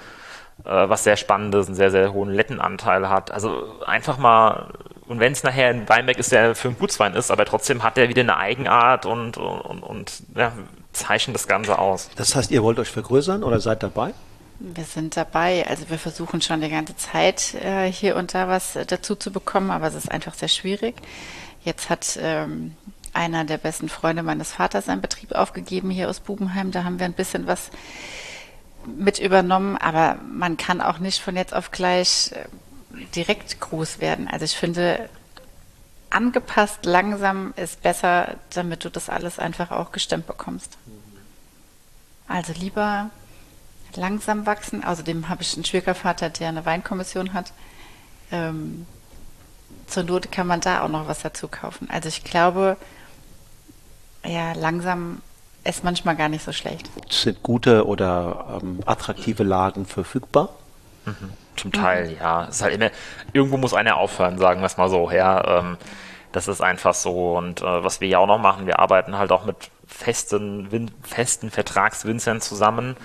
äh, was sehr spannend ist, einen sehr, sehr hohen Lettenanteil hat. Also einfach mal, und wenn es nachher ein Weinberg ist, der für einen Gutswein ist, aber trotzdem hat er wieder eine Eigenart und, und, und ja, zeichnet das Ganze aus. Das heißt, ihr wollt euch vergrößern oder seid dabei? Wir sind dabei. Also wir versuchen schon die ganze Zeit äh, hier und da was äh, dazu zu bekommen, aber es ist einfach sehr schwierig. Jetzt hat ähm, einer der besten Freunde meines Vaters seinen Betrieb aufgegeben hier aus Bubenheim. Da haben wir ein bisschen was mit übernommen, aber man kann auch nicht von jetzt auf gleich äh, direkt groß werden. Also ich finde, angepasst langsam ist besser, damit du das alles einfach auch gestemmt bekommst. Also lieber langsam wachsen. Außerdem habe ich einen Schwiegervater, der eine Weinkommission hat. Ähm, zur Not kann man da auch noch was dazu kaufen. Also ich glaube, ja, langsam ist manchmal gar nicht so schlecht. Sind gute oder ähm, attraktive Lagen verfügbar? Mhm. Zum Teil, mhm. ja. Es ist halt immer, irgendwo muss einer aufhören, sagen wir es mal so. Ja, ähm, das ist einfach so. Und äh, was wir ja auch noch machen, wir arbeiten halt auch mit festen, Win festen Vertragswinzern zusammen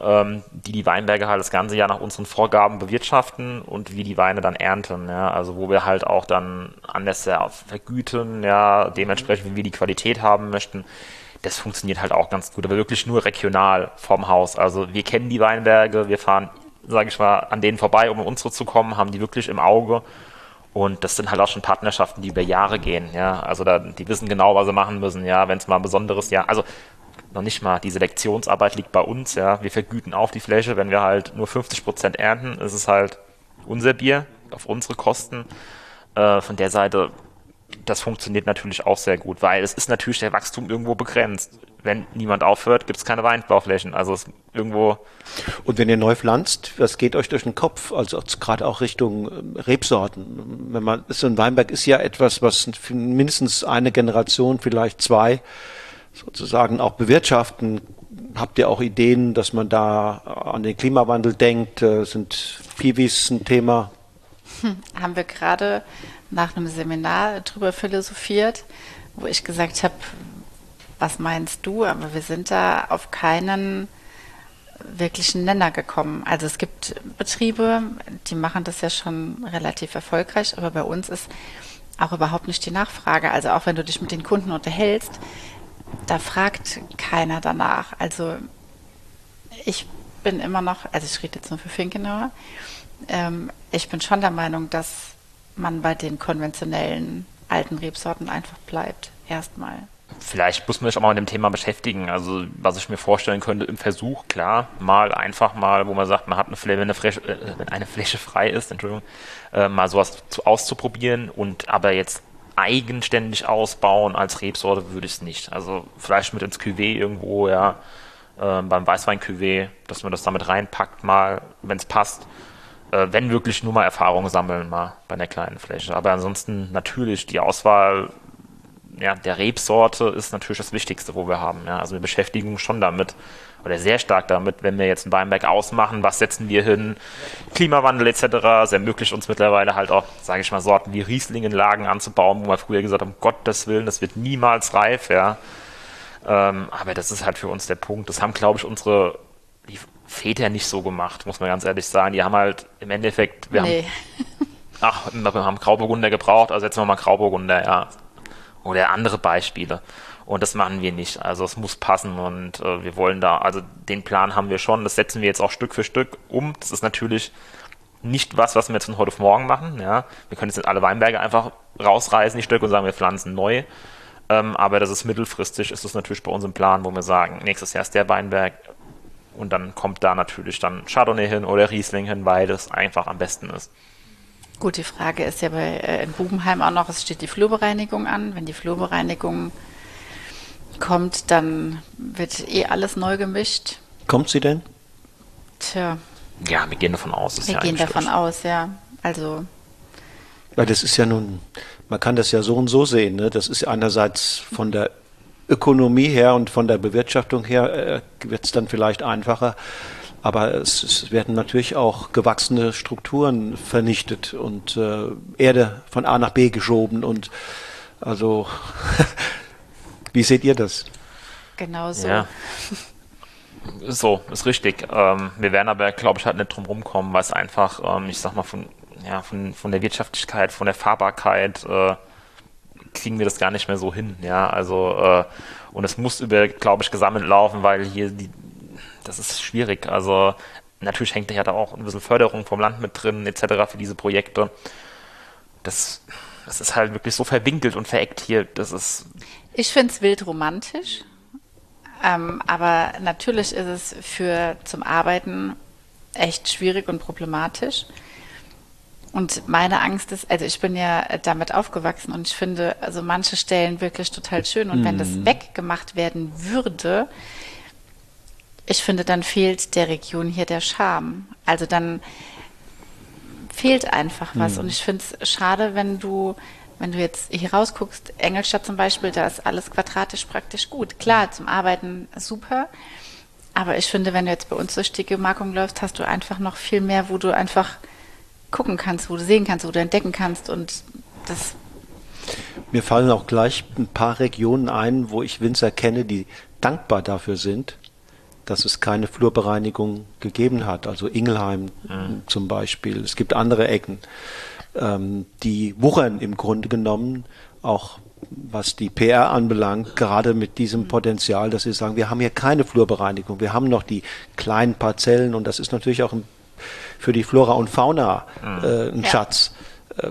ähm, die die Weinberge halt das ganze Jahr nach unseren Vorgaben bewirtschaften und wie die Weine dann ernten. Ja? Also wo wir halt auch dann anders vergüten, ja, dementsprechend, wie wir die Qualität haben möchten. Das funktioniert halt auch ganz gut, aber wirklich nur regional vom Haus. Also wir kennen die Weinberge, wir fahren, sage ich mal, an denen vorbei, um in unsere zu kommen, haben die wirklich im Auge. Und das sind halt auch schon Partnerschaften, die über Jahre gehen, ja. Also da, die wissen genau, was sie machen müssen, ja, wenn es mal ein besonderes Jahr. Also noch nicht mal die Selektionsarbeit liegt bei uns, ja. Wir vergüten auf die Fläche, wenn wir halt nur 50 Prozent ernten, ist es halt unser Bier auf unsere Kosten. Äh, von der Seite, das funktioniert natürlich auch sehr gut, weil es ist natürlich der Wachstum irgendwo begrenzt. Wenn niemand aufhört, gibt es keine Weinbauflächen. Also es irgendwo. Und wenn ihr neu pflanzt, was geht euch durch den Kopf? Also gerade auch Richtung ähm, Rebsorten. Wenn man so ein Weinberg ist ja etwas, was mindestens eine Generation, vielleicht zwei sozusagen auch bewirtschaften? Habt ihr auch Ideen, dass man da an den Klimawandel denkt? Äh, sind Piwis ein Thema? Hm, haben wir gerade nach einem Seminar drüber philosophiert, wo ich gesagt habe, was meinst du? Aber wir sind da auf keinen wirklichen Nenner gekommen. Also es gibt Betriebe, die machen das ja schon relativ erfolgreich, aber bei uns ist auch überhaupt nicht die Nachfrage. Also auch wenn du dich mit den Kunden unterhältst, da fragt keiner danach. Also ich bin immer noch, also ich rede jetzt nur für Finkenauer, ähm, ich bin schon der Meinung, dass man bei den konventionellen alten Rebsorten einfach bleibt, erstmal. Vielleicht muss man sich auch mal mit dem Thema beschäftigen. Also, was ich mir vorstellen könnte im Versuch, klar, mal einfach mal, wo man sagt, man hat eine Fläche, wenn eine Fläche, äh, wenn eine Fläche frei ist, Entschuldigung, äh, mal sowas zu, auszuprobieren und aber jetzt eigenständig ausbauen als Rebsorte würde ich es nicht. Also vielleicht mit ins Cuvée irgendwo, ja, äh, beim Weißwein-Cuvée, dass man das damit reinpackt mal, wenn es passt. Äh, wenn wirklich nur mal Erfahrung sammeln, mal bei einer kleinen Fläche. Aber ansonsten natürlich die Auswahl ja, der Rebsorte ist natürlich das Wichtigste, wo wir haben. Ja. Also wir beschäftigen uns schon damit oder sehr stark damit, wenn wir jetzt einen Weinberg ausmachen, was setzen wir hin, Klimawandel etc. Es ermöglicht uns mittlerweile halt auch, sage ich mal, Sorten wie Rieslingenlagen anzubauen, wo wir früher gesagt haben, um Gottes Willen, das wird niemals reif, ja. Ähm, aber das ist halt für uns der Punkt. Das haben, glaube ich, unsere Väter nicht so gemacht, muss man ganz ehrlich sagen. Die haben halt im Endeffekt, wir nee. haben, (laughs) ach, wir haben Grauburgunder gebraucht, also setzen wir mal Grauburgunder, ja. Oder andere Beispiele. Und das machen wir nicht. Also es muss passen und äh, wir wollen da, also den Plan haben wir schon. Das setzen wir jetzt auch Stück für Stück um. Das ist natürlich nicht was, was wir jetzt von heute auf morgen machen. Ja, wir können jetzt nicht alle Weinberge einfach rausreißen, die Stücke und sagen, wir pflanzen neu. Ähm, aber das ist mittelfristig, ist das natürlich bei uns im Plan, wo wir sagen, nächstes Jahr ist der Weinberg und dann kommt da natürlich dann Chardonnay hin oder Riesling hin, weil das einfach am besten ist. Gut, die Frage ist ja bei äh, in Bubenheim auch noch, es steht die Flurbereinigung an. Wenn die Flurbereinigung kommt, dann wird eh alles neu gemischt. Kommt sie denn? Tja. Ja, wir gehen davon aus. Wir ja gehen davon durch. aus, ja. Also. Weil das ist ja nun, man kann das ja so und so sehen. Ne? Das ist einerseits von der Ökonomie her und von der Bewirtschaftung her äh, wird es dann vielleicht einfacher. Aber es, es, werden natürlich auch gewachsene Strukturen vernichtet und äh, Erde von A nach B geschoben. Und also, (laughs) wie seht ihr das? Genau so. Ja. So, ist richtig. Ähm, wir werden aber, glaube ich, halt nicht drum rumkommen, weil es einfach, ähm, ich sag mal, von, ja, von, von der Wirtschaftlichkeit, von der Fahrbarkeit äh, kriegen wir das gar nicht mehr so hin. Ja, also, äh, und es muss über, glaube ich, gesammelt laufen, weil hier die, das ist schwierig. Also, natürlich hängt ja da auch ein bisschen Förderung vom Land mit drin, etc. für diese Projekte. Das, das ist halt wirklich so verwinkelt und vereckt hier. Das ist. Ich finde es wild romantisch. Ähm, aber natürlich ist es für zum Arbeiten echt schwierig und problematisch. Und meine Angst ist, also ich bin ja damit aufgewachsen und ich finde also manche Stellen wirklich total schön. Und mhm. wenn das mhm. weggemacht werden würde, ich finde, dann fehlt der Region hier der Charme. Also dann fehlt einfach was. Mhm. Und ich finde es schade, wenn du wenn du jetzt hier rausguckst, Engelstadt zum Beispiel, da ist alles quadratisch praktisch gut. Klar, zum Arbeiten super. Aber ich finde, wenn du jetzt bei uns durch die Gemarkung läufst, hast du einfach noch viel mehr, wo du einfach gucken kannst, wo du sehen kannst, wo du entdecken kannst. Und das. Mir fallen auch gleich ein paar Regionen ein, wo ich Winzer kenne, die dankbar dafür sind, dass es keine Flurbereinigung gegeben hat. Also Ingelheim mhm. zum Beispiel. Es gibt andere Ecken ähm, die wuchern im Grunde genommen auch was die PR anbelangt, gerade mit diesem Potenzial, dass sie sagen, wir haben hier keine Flurbereinigung, wir haben noch die kleinen Parzellen und das ist natürlich auch ein, für die Flora und Fauna mhm. äh, ein ja. Schatz. Äh,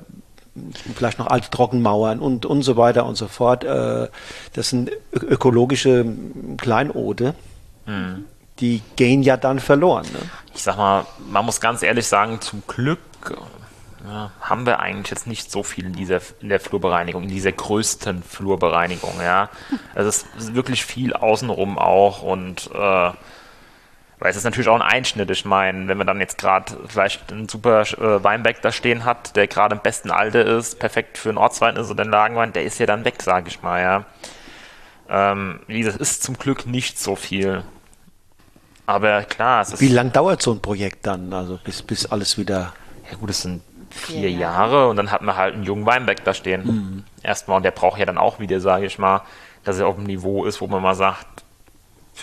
vielleicht noch alte Trockenmauern und, und so weiter und so fort. Äh, das sind ökologische Kleinode. Mhm. Die gehen ja dann verloren. Ne? Ich sag mal, man muss ganz ehrlich sagen, zum Glück ja, haben wir eigentlich jetzt nicht so viel in dieser in der Flurbereinigung, in dieser größten Flurbereinigung, ja. Also es ist wirklich viel außenrum auch und äh, weil es ist natürlich auch ein Einschnitt. Ich meine, wenn man dann jetzt gerade vielleicht einen super äh, Weinberg da stehen hat, der gerade im besten Alter ist, perfekt für einen Ortswein ist oder einen Lagenwein, der ist ja dann weg, sage ich mal, ja. Ähm, gesagt, ist zum Glück nicht so viel. Aber klar, es ist. Wie lang dauert so ein Projekt dann? Also bis, bis alles wieder. Ja gut, es sind vier Jahre und dann hat man halt einen jungen Weinberg da stehen. Mhm. Erstmal, und der braucht ja dann auch wieder, sage ich mal, dass er auf einem Niveau ist, wo man mal sagt,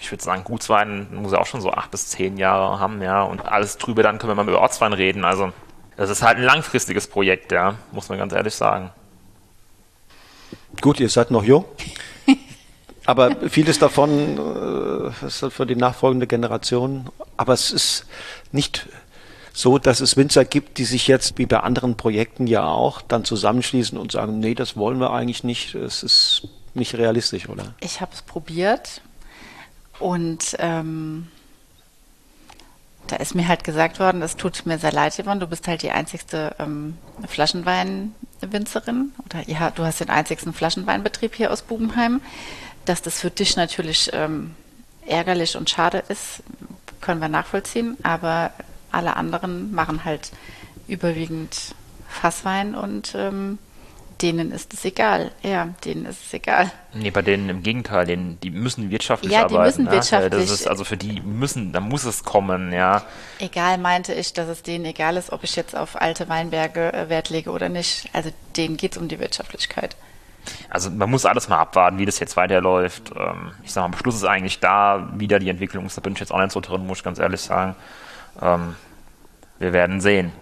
ich würde sagen, Gutswein muss er auch schon so acht bis zehn Jahre haben, ja. Und alles drüber, dann können wir mal über Ortswein reden. Also, das ist halt ein langfristiges Projekt, ja, muss man ganz ehrlich sagen. Gut, ihr seid noch jung. (laughs) Aber vieles davon äh, ist für die nachfolgende Generation. Aber es ist nicht so, dass es Winzer gibt, die sich jetzt wie bei anderen Projekten ja auch dann zusammenschließen und sagen, nee, das wollen wir eigentlich nicht. Es ist nicht realistisch, oder? Ich habe es probiert und ähm, da ist mir halt gesagt worden, es tut mir sehr leid, Yvonne, du bist halt die einzigste ähm, Flaschenweinwinzerin oder ja, du hast den einzigsten Flaschenweinbetrieb hier aus Bubenheim. Dass das für dich natürlich ähm, ärgerlich und schade ist, können wir nachvollziehen, aber alle anderen machen halt überwiegend Fasswein und ähm, denen ist es egal. Ja, denen ist es egal. Nee, bei denen im Gegenteil, denen, die müssen wirtschaftlich ja, arbeiten. Ja, die müssen ne? wirtschaftlich. Das ist also für die müssen, da muss es kommen, ja. Egal meinte ich, dass es denen egal ist, ob ich jetzt auf alte Weinberge äh, Wert lege oder nicht. Also denen geht es um die Wirtschaftlichkeit. Also man muss alles mal abwarten, wie das jetzt weiterläuft. Ähm, ich sage mal, Beschluss ist eigentlich da, wieder die Entwicklung ist, da bin ich jetzt auch nicht so drin, muss ich ganz ehrlich sagen. Ähm, wir werden sehen.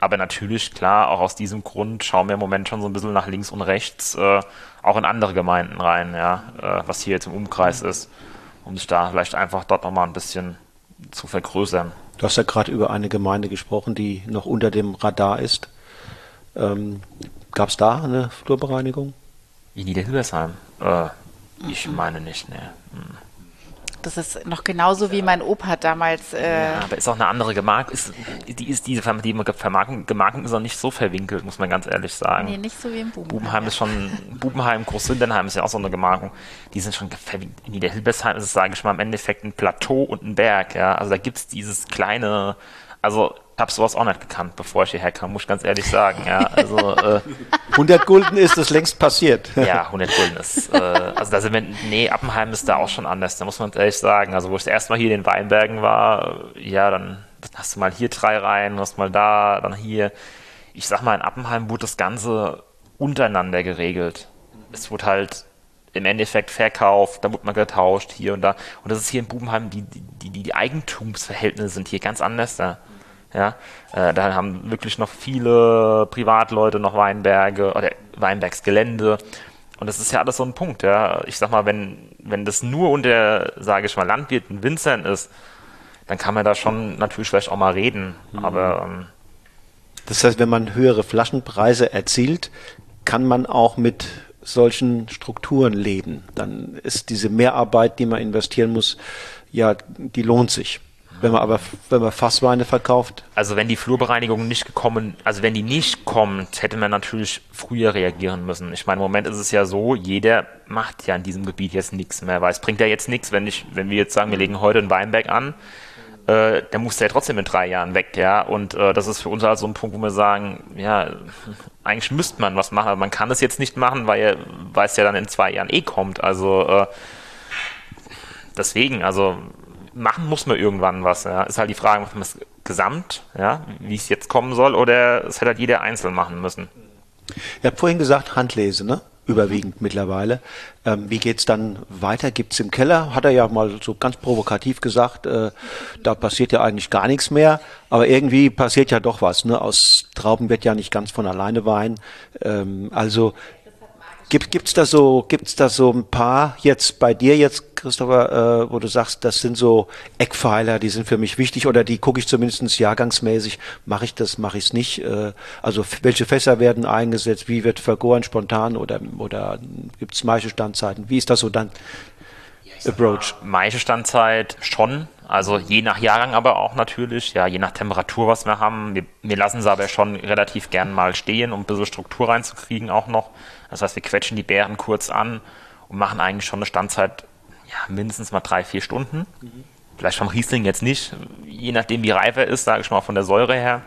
Aber natürlich, klar, auch aus diesem Grund schauen wir im Moment schon so ein bisschen nach links und rechts, äh, auch in andere Gemeinden rein, ja, äh, was hier jetzt im Umkreis ist, um sich da vielleicht einfach dort nochmal ein bisschen zu vergrößern. Du hast ja gerade über eine Gemeinde gesprochen, die noch unter dem Radar ist. Ähm, Gab es da eine Flurbereinigung? In Niederhübersheim? Äh, ich meine nicht, ne. Hm. Das ist noch genauso wie mein Opa damals. Äh ja, aber ist auch eine andere Gemarkung. Ist, die ist diese die Vermarkung, Gemarkung ist auch nicht so verwinkelt, muss man ganz ehrlich sagen. Nee, nicht so wie im Bubenheim. Bubenheim ist schon, Bubenheim, Großsindenheim ist ja auch so eine Gemarkung. Die sind schon verwinkelt. In Niederhilbesheim ist es, sage ich mal, im Endeffekt ein Plateau und ein Berg. Ja? Also da gibt es dieses kleine, also habe sowas auch nicht gekannt, bevor ich hierher kam, muss ich ganz ehrlich sagen. Ja, also, äh, 100 Gulden ist das längst passiert. Ja, 100 Gulden ist, äh, also da sind wir, nee, Appenheim ist da auch schon anders, da muss man ehrlich sagen. Also wo ich das erste Mal hier in den Weinbergen war, ja, dann hast du mal hier drei Reihen, hast mal da, dann hier. Ich sag mal, in Appenheim wurde das Ganze untereinander geregelt. Es wurde halt im Endeffekt verkauft, da wurde man getauscht, hier und da. Und das ist hier in Bubenheim, die, die, die, die Eigentumsverhältnisse sind hier ganz anders da. Ja, äh, da haben wirklich noch viele Privatleute noch Weinberge oder Weinbergsgelände. Und das ist ja alles so ein Punkt, ja. Ich sag mal, wenn, wenn das nur unter, sage ich mal, Landwirten, Winzern ist, dann kann man da schon natürlich vielleicht auch mal reden. Mhm. Aber ähm, das heißt, wenn man höhere Flaschenpreise erzielt, kann man auch mit solchen Strukturen leben. Dann ist diese Mehrarbeit, die man investieren muss, ja, die lohnt sich. Wenn man aber, wenn man Fassweine verkauft? Also wenn die Flurbereinigung nicht gekommen, also wenn die nicht kommt, hätte man natürlich früher reagieren müssen. Ich meine, im Moment ist es ja so, jeder macht ja in diesem Gebiet jetzt nichts mehr, weil es bringt ja jetzt nichts, wenn ich, wenn wir jetzt sagen, wir legen heute einen Weinberg an, äh, der muss ja trotzdem in drei Jahren weg, ja. Und äh, das ist für uns also ein Punkt, wo wir sagen, ja, (laughs) eigentlich müsste man was machen, aber man kann es jetzt nicht machen, weil, weil es ja dann in zwei Jahren eh kommt. Also äh, deswegen, also machen muss man irgendwann was. Ja. Ist halt die Frage, macht man es gesamt, ja, wie es jetzt kommen soll, oder es hätte halt jeder einzeln machen müssen. Ihr habt vorhin gesagt, Handlese, ne? Überwiegend mittlerweile. Ähm, wie geht's dann weiter? Gibt's im Keller? Hat er ja mal so ganz provokativ gesagt, äh, da passiert ja eigentlich gar nichts mehr, aber irgendwie passiert ja doch was. Ne? Aus Trauben wird ja nicht ganz von alleine Wein. Ähm, also Gibt gibt's da so gibt's da so ein paar jetzt bei dir jetzt Christopher, äh, wo du sagst, das sind so Eckpfeiler, die sind für mich wichtig oder die gucke ich zumindest jahrgangsmäßig, mache ich das, mache ich es nicht. Äh, also welche Fässer werden eingesetzt, wie wird vergoren spontan oder oder gibt's Maischestandzzeiten? Wie ist das so dann Approach? Maischestandzeit schon, also je nach Jahrgang aber auch natürlich, ja, je nach Temperatur, was wir haben. Wir, wir lassen sie aber schon relativ gern mal stehen, um ein bisschen Struktur reinzukriegen auch noch. Das heißt, wir quetschen die Beeren kurz an und machen eigentlich schon eine Standzeit ja, mindestens mal drei, vier Stunden. Mhm. Vielleicht vom Riesling jetzt nicht, je nachdem wie reif er ist, sage ich mal von der Säure her.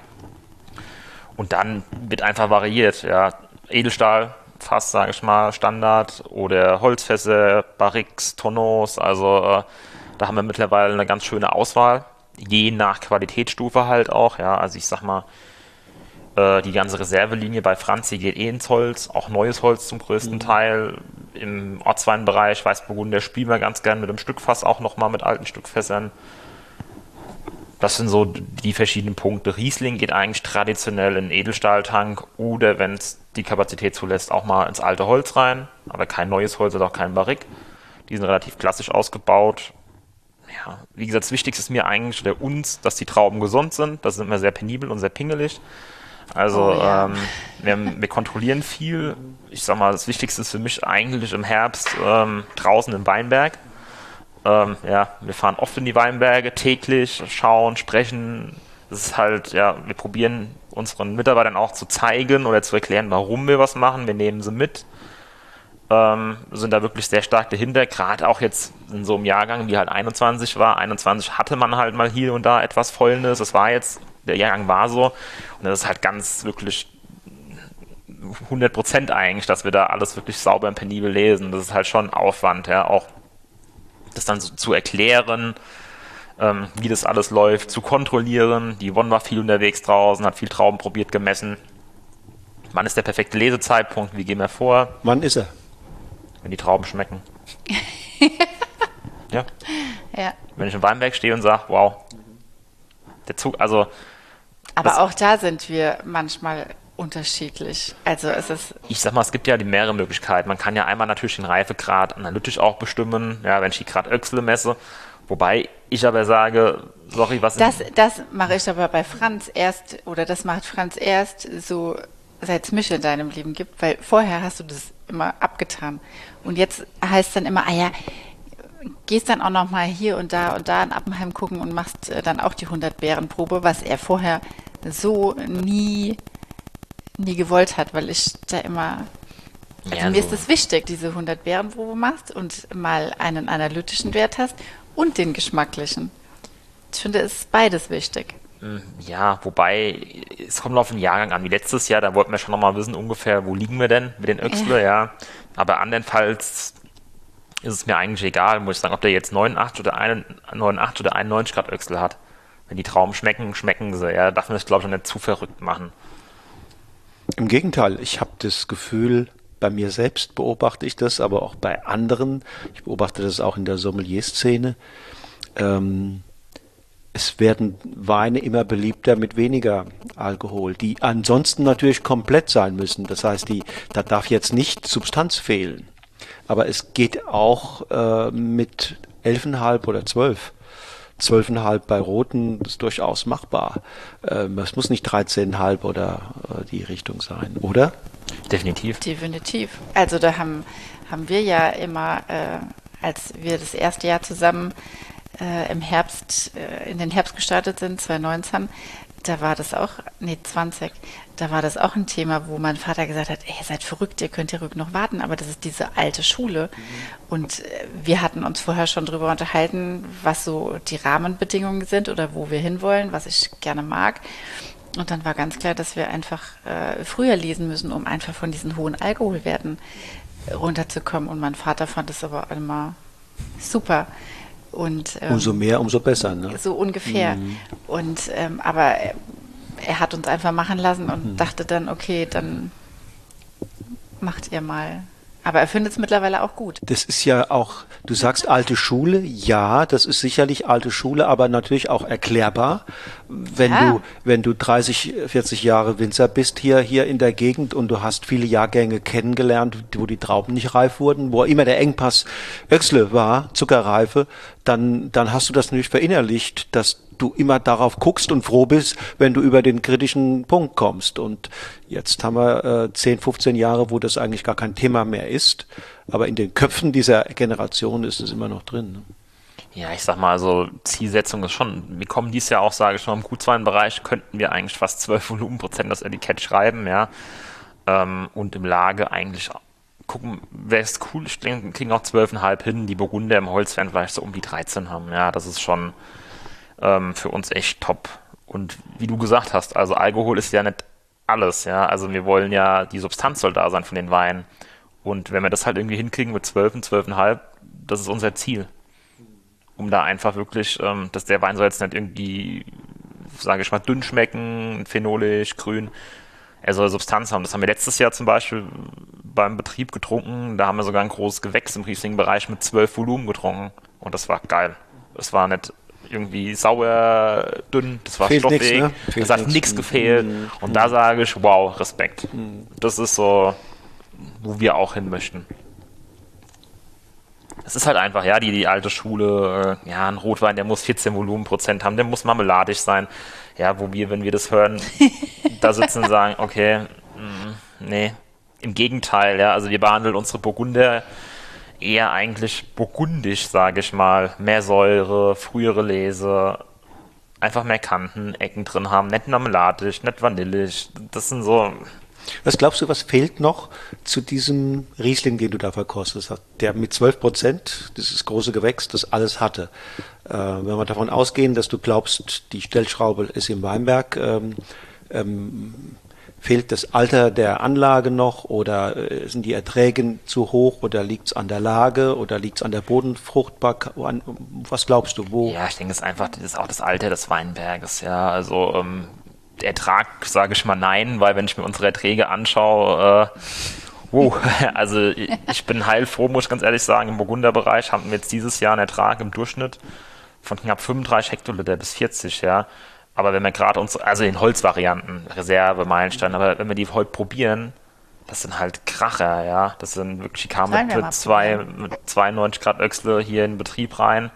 Und dann wird einfach variiert. Ja. Edelstahl, Fass, sage ich mal, Standard oder Holzfässer, Barriques, Tonneaus. Also äh, da haben wir mittlerweile eine ganz schöne Auswahl. Je nach Qualitätsstufe halt auch. Ja. Also ich sag mal, die ganze Reservelinie bei Franzi geht eh ins Holz, auch neues Holz zum größten mhm. Teil. Im Ortsweinbereich Weißburgunder spielen wir ganz gern mit dem Stückfass auch nochmal mit alten Stückfässern. Das sind so die verschiedenen Punkte. Riesling geht eigentlich traditionell in Edelstahltank oder wenn es die Kapazität zulässt, auch mal ins alte Holz rein. Aber kein neues Holz oder auch kein Barrik. Die sind relativ klassisch ausgebaut. Ja, wie gesagt, das Wichtigste ist mir eigentlich oder uns, dass die Trauben gesund sind. Das sind immer sehr penibel und sehr pingelig. Also oh, ja. ähm, wir, wir, kontrollieren viel. Ich sag mal, das Wichtigste ist für mich eigentlich im Herbst ähm, draußen im Weinberg. Ähm, ja, wir fahren oft in die Weinberge täglich, schauen, sprechen. Das ist halt, ja, wir probieren unseren Mitarbeitern auch zu zeigen oder zu erklären, warum wir was machen. Wir nehmen sie mit. Ähm, sind da wirklich sehr stark dahinter. Gerade auch jetzt in so einem Jahrgang, wie halt 21 war. 21 hatte man halt mal hier und da etwas Fäulnis. Das war jetzt der Jahrgang war so. Und das ist halt ganz wirklich 100 Prozent eigentlich, dass wir da alles wirklich sauber und penibel lesen. Das ist halt schon Aufwand, ja, auch das dann so zu erklären, ähm, wie das alles läuft, zu kontrollieren. Die Yvonne war viel unterwegs draußen, hat viel Trauben probiert, gemessen. Wann ist der perfekte Lesezeitpunkt? Wie gehen wir vor? Wann ist er? Wenn die Trauben schmecken. (laughs) ja. ja. Wenn ich im Weinberg stehe und sage, wow, der Zug, also aber das, auch da sind wir manchmal unterschiedlich. Also es ist. Ich sag mal, es gibt ja die mehrere Möglichkeiten. Man kann ja einmal natürlich den Reifegrad analytisch auch bestimmen, ja, wenn ich die Grad Öchsle messe. Wobei ich aber sage, sorry, was Das, das mache ich aber bei Franz erst, oder das macht Franz erst so, seit es mich in deinem Leben gibt, weil vorher hast du das immer abgetan. Und jetzt heißt dann immer, ah ja, gehst dann auch noch mal hier und da und da in Appenheim gucken und machst äh, dann auch die 100 Bärenprobe, was er vorher so nie nie gewollt hat, weil ich da immer also ja, mir so. ist es wichtig, diese 100 Bärenprobe machst und mal einen analytischen Wert hast und den geschmacklichen. Ich finde, es ist beides wichtig. Hm, ja, wobei, es kommt auf den Jahrgang an. Wie letztes Jahr, da wollten wir schon nochmal wissen, ungefähr, wo liegen wir denn mit den Öxler, ja. ja. Aber andernfalls ist es mir eigentlich egal, muss ich sagen, ob der jetzt 89 oder, 89 oder 91 Grad Öchsel hat. Wenn die Trauben schmecken, schmecken sie. Ja, darf man das, glaube ich, nicht zu verrückt machen. Im Gegenteil, ich habe das Gefühl, bei mir selbst beobachte ich das, aber auch bei anderen. Ich beobachte das auch in der Sommelier-Szene. Ähm, es werden Weine immer beliebter mit weniger Alkohol, die ansonsten natürlich komplett sein müssen. Das heißt, die, da darf jetzt nicht Substanz fehlen. Aber es geht auch äh, mit 11,5 oder 12. 12,5 bei Roten ist durchaus machbar. Ähm, es muss nicht 13,5 oder äh, die Richtung sein, oder? Definitiv. Definitiv. Also da haben, haben wir ja immer, äh, als wir das erste Jahr zusammen äh, im Herbst, äh, in den Herbst gestartet sind, 2019, da war das auch, nee, 20, da war das auch ein Thema, wo mein Vater gesagt hat, ey, ihr seid verrückt, ihr könnt hier rück noch warten, aber das ist diese alte Schule. Mhm. Und äh, wir hatten uns vorher schon darüber unterhalten, was so die Rahmenbedingungen sind oder wo wir hinwollen, was ich gerne mag. Und dann war ganz klar, dass wir einfach äh, früher lesen müssen, um einfach von diesen hohen Alkoholwerten runterzukommen. Und mein Vater fand es aber immer super. Und, ähm, umso mehr, umso besser. Ne? So ungefähr. Mhm. Und ähm, aber er hat uns einfach machen lassen und mhm. dachte dann, okay, dann macht ihr mal aber er findet es mittlerweile auch gut. Das ist ja auch, du sagst alte Schule, ja, das ist sicherlich alte Schule, aber natürlich auch erklärbar, wenn ja. du, wenn du 30, 40 Jahre Winzer bist hier, hier in der Gegend und du hast viele Jahrgänge kennengelernt, wo die Trauben nicht reif wurden, wo immer der Engpass Öxle war, Zuckerreife, dann, dann hast du das natürlich verinnerlicht, dass du immer darauf guckst und froh bist, wenn du über den kritischen Punkt kommst. Und jetzt haben wir äh, 10, 15 Jahre, wo das eigentlich gar kein Thema mehr ist. Aber in den Köpfen dieser Generation ist es immer noch drin. Ne? Ja, ich sag mal, also Zielsetzung ist schon, wir kommen dieses Jahr auch, sage ich mal, im Q2-Bereich könnten wir eigentlich fast 12 Volumenprozent das Etikett schreiben, ja. Ähm, und im Lage eigentlich gucken, wäre es cool, ich kriegen auch 12,5 hin, die Burgunder im Holz werden vielleicht so um die 13 haben, ja, das ist schon, ähm, für uns echt top. Und wie du gesagt hast, also Alkohol ist ja nicht alles, ja. Also wir wollen ja, die Substanz soll da sein von den Weinen. Und wenn wir das halt irgendwie hinkriegen mit 12 und 12,5, das ist unser Ziel. Um da einfach wirklich, ähm, dass der Wein soll jetzt nicht irgendwie, sage ich mal, dünn schmecken, phenolisch, grün. Er soll Substanz haben. Das haben wir letztes Jahr zum Beispiel beim Betrieb getrunken. Da haben wir sogar ein großes Gewächs im Riesling-Bereich mit 12 Volumen getrunken. Und das war geil. Es war nicht irgendwie sauer, dünn, das war Fehlt stoffig, nix, ne? es hat nichts gefehlt. Mhm. Und da sage ich, wow, Respekt. Mhm. Das ist so, wo wir auch hin möchten. Es ist halt einfach, ja, die, die alte Schule, äh, ja, ein Rotwein, der muss 14 Volumenprozent haben, der muss marmeladisch sein. Ja, wo wir, wenn wir das hören, (laughs) da sitzen und sagen, okay, mh, mm, nee, im Gegenteil, ja, also wir behandeln unsere Burgunder eher eigentlich burgundisch, sage ich mal. Mehr Säure, frühere Lese, einfach mehr Kanten, Ecken drin haben, nicht marmeladisch, nicht vanillisch. Das sind so. Was glaubst du, was fehlt noch zu diesem Riesling, den du da verkostet hast? Der mit 12 Prozent, dieses große Gewächs, das alles hatte. Äh, wenn wir davon ausgehen, dass du glaubst, die Stellschraube ist im Weinberg, ähm, ähm, Fehlt das Alter der Anlage noch oder äh, sind die Erträge zu hoch oder liegt es an der Lage oder liegt es an der Bodenfruchtbarkeit? Was glaubst du, wo? Ja, ich denke, es ist einfach das ist auch das Alter des Weinberges. Ja, also ähm, Ertrag sage ich mal nein, weil wenn ich mir unsere Erträge anschaue, äh, wow, (laughs) also ich bin heilfroh, muss ich ganz ehrlich sagen. Im Burgunderbereich haben wir jetzt dieses Jahr einen Ertrag im Durchschnitt von knapp 35 Hektoliter bis 40, ja. Aber wenn wir gerade uns, also in Holzvarianten, Reserve, Meilenstein, aber wenn wir die heute probieren, das sind halt Kracher, ja. Das sind wirklich, die kamen mit, zwei, mit 92 Grad Öchsle hier in Betrieb rein.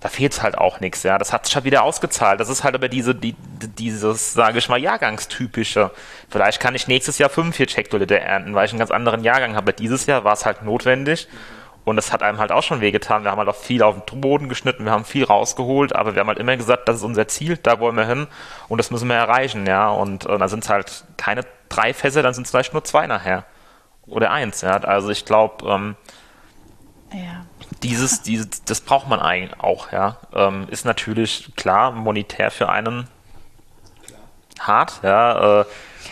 Da fehlt halt auch nichts, ja. Das hat sich halt wieder ausgezahlt. Das ist halt aber diese, die, dieses, sage ich mal, Jahrgangstypische. Vielleicht kann ich nächstes Jahr 45 Hektoliter ernten, weil ich einen ganz anderen Jahrgang habe. Dieses Jahr war es halt notwendig Und das hat einem halt auch schon wehgetan. Wir haben halt auch viel auf den Boden geschnitten, wir haben viel rausgeholt, aber wir haben halt immer gesagt, das ist unser Ziel, da wollen wir hin und das müssen wir erreichen, ja. Und äh, dann sind es halt keine drei Fässer, dann sind es vielleicht nur zwei nachher. Oder eins, ja. Also ich glaube, ähm, ja. dieses, (laughs) dieses, das braucht man eigentlich auch, ja. Ähm, ist natürlich klar, monetär für einen hart, ja. Äh,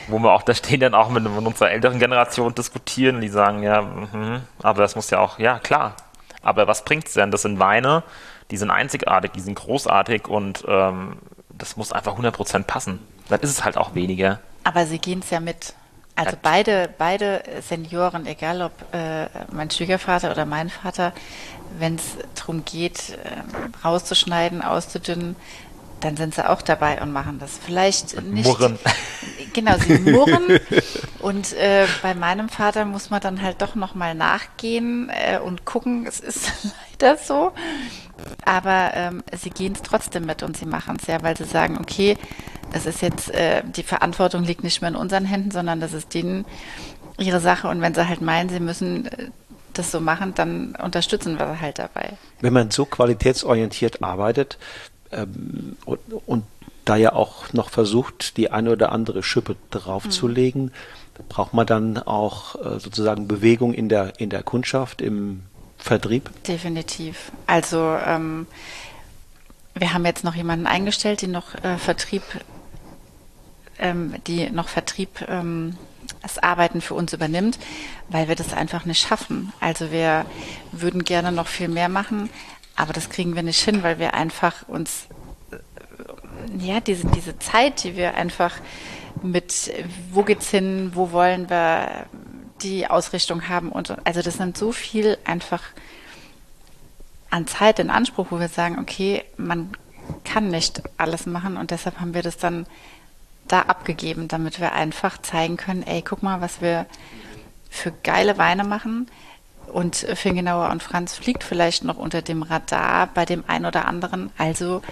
wo wir auch da stehen dann auch mit, mit unserer älteren Generation diskutieren, die sagen, ja, mh, aber das muss ja auch, ja, klar. Aber was bringt's denn? Das sind Weine, die sind einzigartig, die sind großartig und ähm, das muss einfach 100% passen. Dann ist es halt auch weniger. Aber sie gehen es ja mit. Also beide, beide Senioren, egal ob äh, mein Schwiegervater oder mein Vater, wenn es darum geht, äh, rauszuschneiden, auszudünnen, dann sind sie auch dabei und machen das. Vielleicht nicht. Murren. (laughs) Genau, sie murren. (laughs) und äh, bei meinem Vater muss man dann halt doch nochmal nachgehen äh, und gucken. Es ist (laughs) leider so. Aber ähm, sie gehen es trotzdem mit und sie machen es ja, weil sie sagen, okay, das ist jetzt, äh, die Verantwortung liegt nicht mehr in unseren Händen, sondern das ist denen ihre Sache. Und wenn sie halt meinen, sie müssen äh, das so machen, dann unterstützen wir halt dabei. Wenn man so qualitätsorientiert arbeitet, ähm, und, und, da ja auch noch versucht, die eine oder andere Schippe draufzulegen, mhm. braucht man dann auch äh, sozusagen Bewegung in der, in der Kundschaft, im Vertrieb? Definitiv. Also ähm, wir haben jetzt noch jemanden eingestellt, die noch äh, Vertrieb, ähm, die noch Vertrieb ähm, das Arbeiten für uns übernimmt, weil wir das einfach nicht schaffen. Also wir würden gerne noch viel mehr machen, aber das kriegen wir nicht hin, weil wir einfach uns, ja, diese, diese Zeit, die wir einfach mit, wo geht's hin, wo wollen wir die Ausrichtung haben und, also das nimmt so viel einfach an Zeit in Anspruch, wo wir sagen, okay, man kann nicht alles machen und deshalb haben wir das dann da abgegeben, damit wir einfach zeigen können, ey, guck mal, was wir für geile Weine machen, und Fingenauer und Franz fliegt vielleicht noch unter dem Radar bei dem einen oder anderen. Also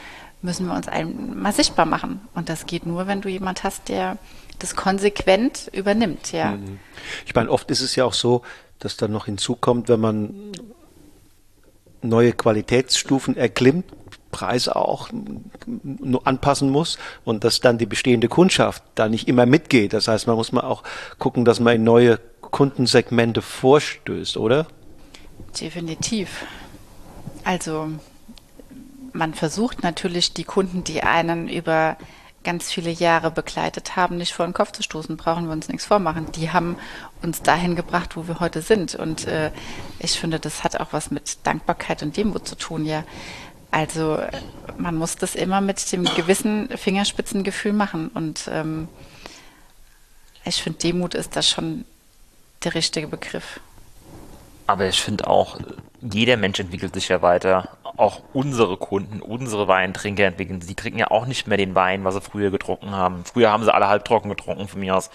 müssen wir uns einmal sichtbar machen. Und das geht nur, wenn du jemand hast, der das konsequent übernimmt, ja. Mhm. Ich meine, oft ist es ja auch so, dass dann noch hinzukommt, wenn man neue Qualitätsstufen erklimmt, Preise auch anpassen muss und dass dann die bestehende Kundschaft da nicht immer mitgeht. Das heißt, man muss mal auch gucken, dass man in neue Kundensegmente vorstößt, oder? Definitiv. Also man versucht natürlich die Kunden, die einen über ganz viele Jahre begleitet haben, nicht vor den Kopf zu stoßen, brauchen wir uns nichts vormachen. Die haben uns dahin gebracht, wo wir heute sind. Und äh, ich finde, das hat auch was mit Dankbarkeit und Demut zu tun, ja. Also man muss das immer mit dem gewissen Fingerspitzengefühl machen. Und ähm, ich finde, Demut ist da schon der richtige Begriff. Aber ich finde auch, jeder Mensch entwickelt sich ja weiter. Auch unsere Kunden, unsere Weintrinker entwickeln. Sie trinken ja auch nicht mehr den Wein, was sie früher getrunken haben. Früher haben sie alle halbtrocken getrunken von mir aus.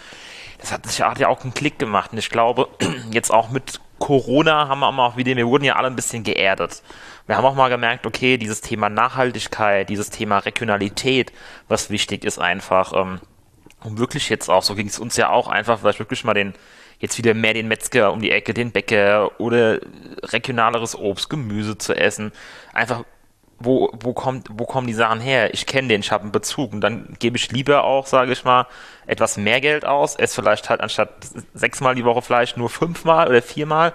Das hat, sich ja auch einen Klick gemacht. Und ich glaube, (clears throat) jetzt auch mit Corona haben wir auch wieder, wir wurden ja alle ein bisschen geerdet. Wir haben auch mal gemerkt, okay, dieses Thema Nachhaltigkeit, dieses Thema Regionalität, was wichtig ist einfach, ähm, um wirklich jetzt auch, so ging es uns ja auch einfach, vielleicht wirklich mal den, jetzt wieder mehr den Metzger um die Ecke, den Bäcker oder regionaleres Obst, Gemüse zu essen. Einfach, wo, wo, kommt, wo kommen die Sachen her? Ich kenne den, ich habe einen Bezug. Und dann gebe ich lieber auch, sage ich mal, etwas mehr Geld aus, esse vielleicht halt anstatt sechsmal die Woche Fleisch nur fünfmal oder viermal.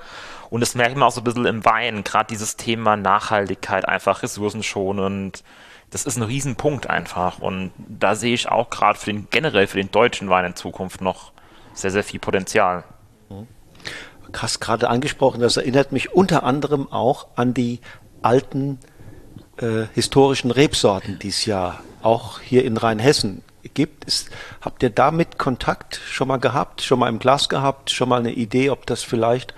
Und das merkt man auch so ein bisschen im Wein, gerade dieses Thema Nachhaltigkeit, einfach ressourcenschonend. Das ist ein Riesenpunkt einfach. Und da sehe ich auch gerade für den, generell für den deutschen Wein in Zukunft noch sehr, sehr viel Potenzial krass gerade angesprochen, das erinnert mich unter anderem auch an die alten äh, historischen Rebsorten, die es ja auch hier in Rheinhessen gibt. Ist, habt ihr damit Kontakt schon mal gehabt, schon mal im Glas gehabt, schon mal eine Idee, ob das vielleicht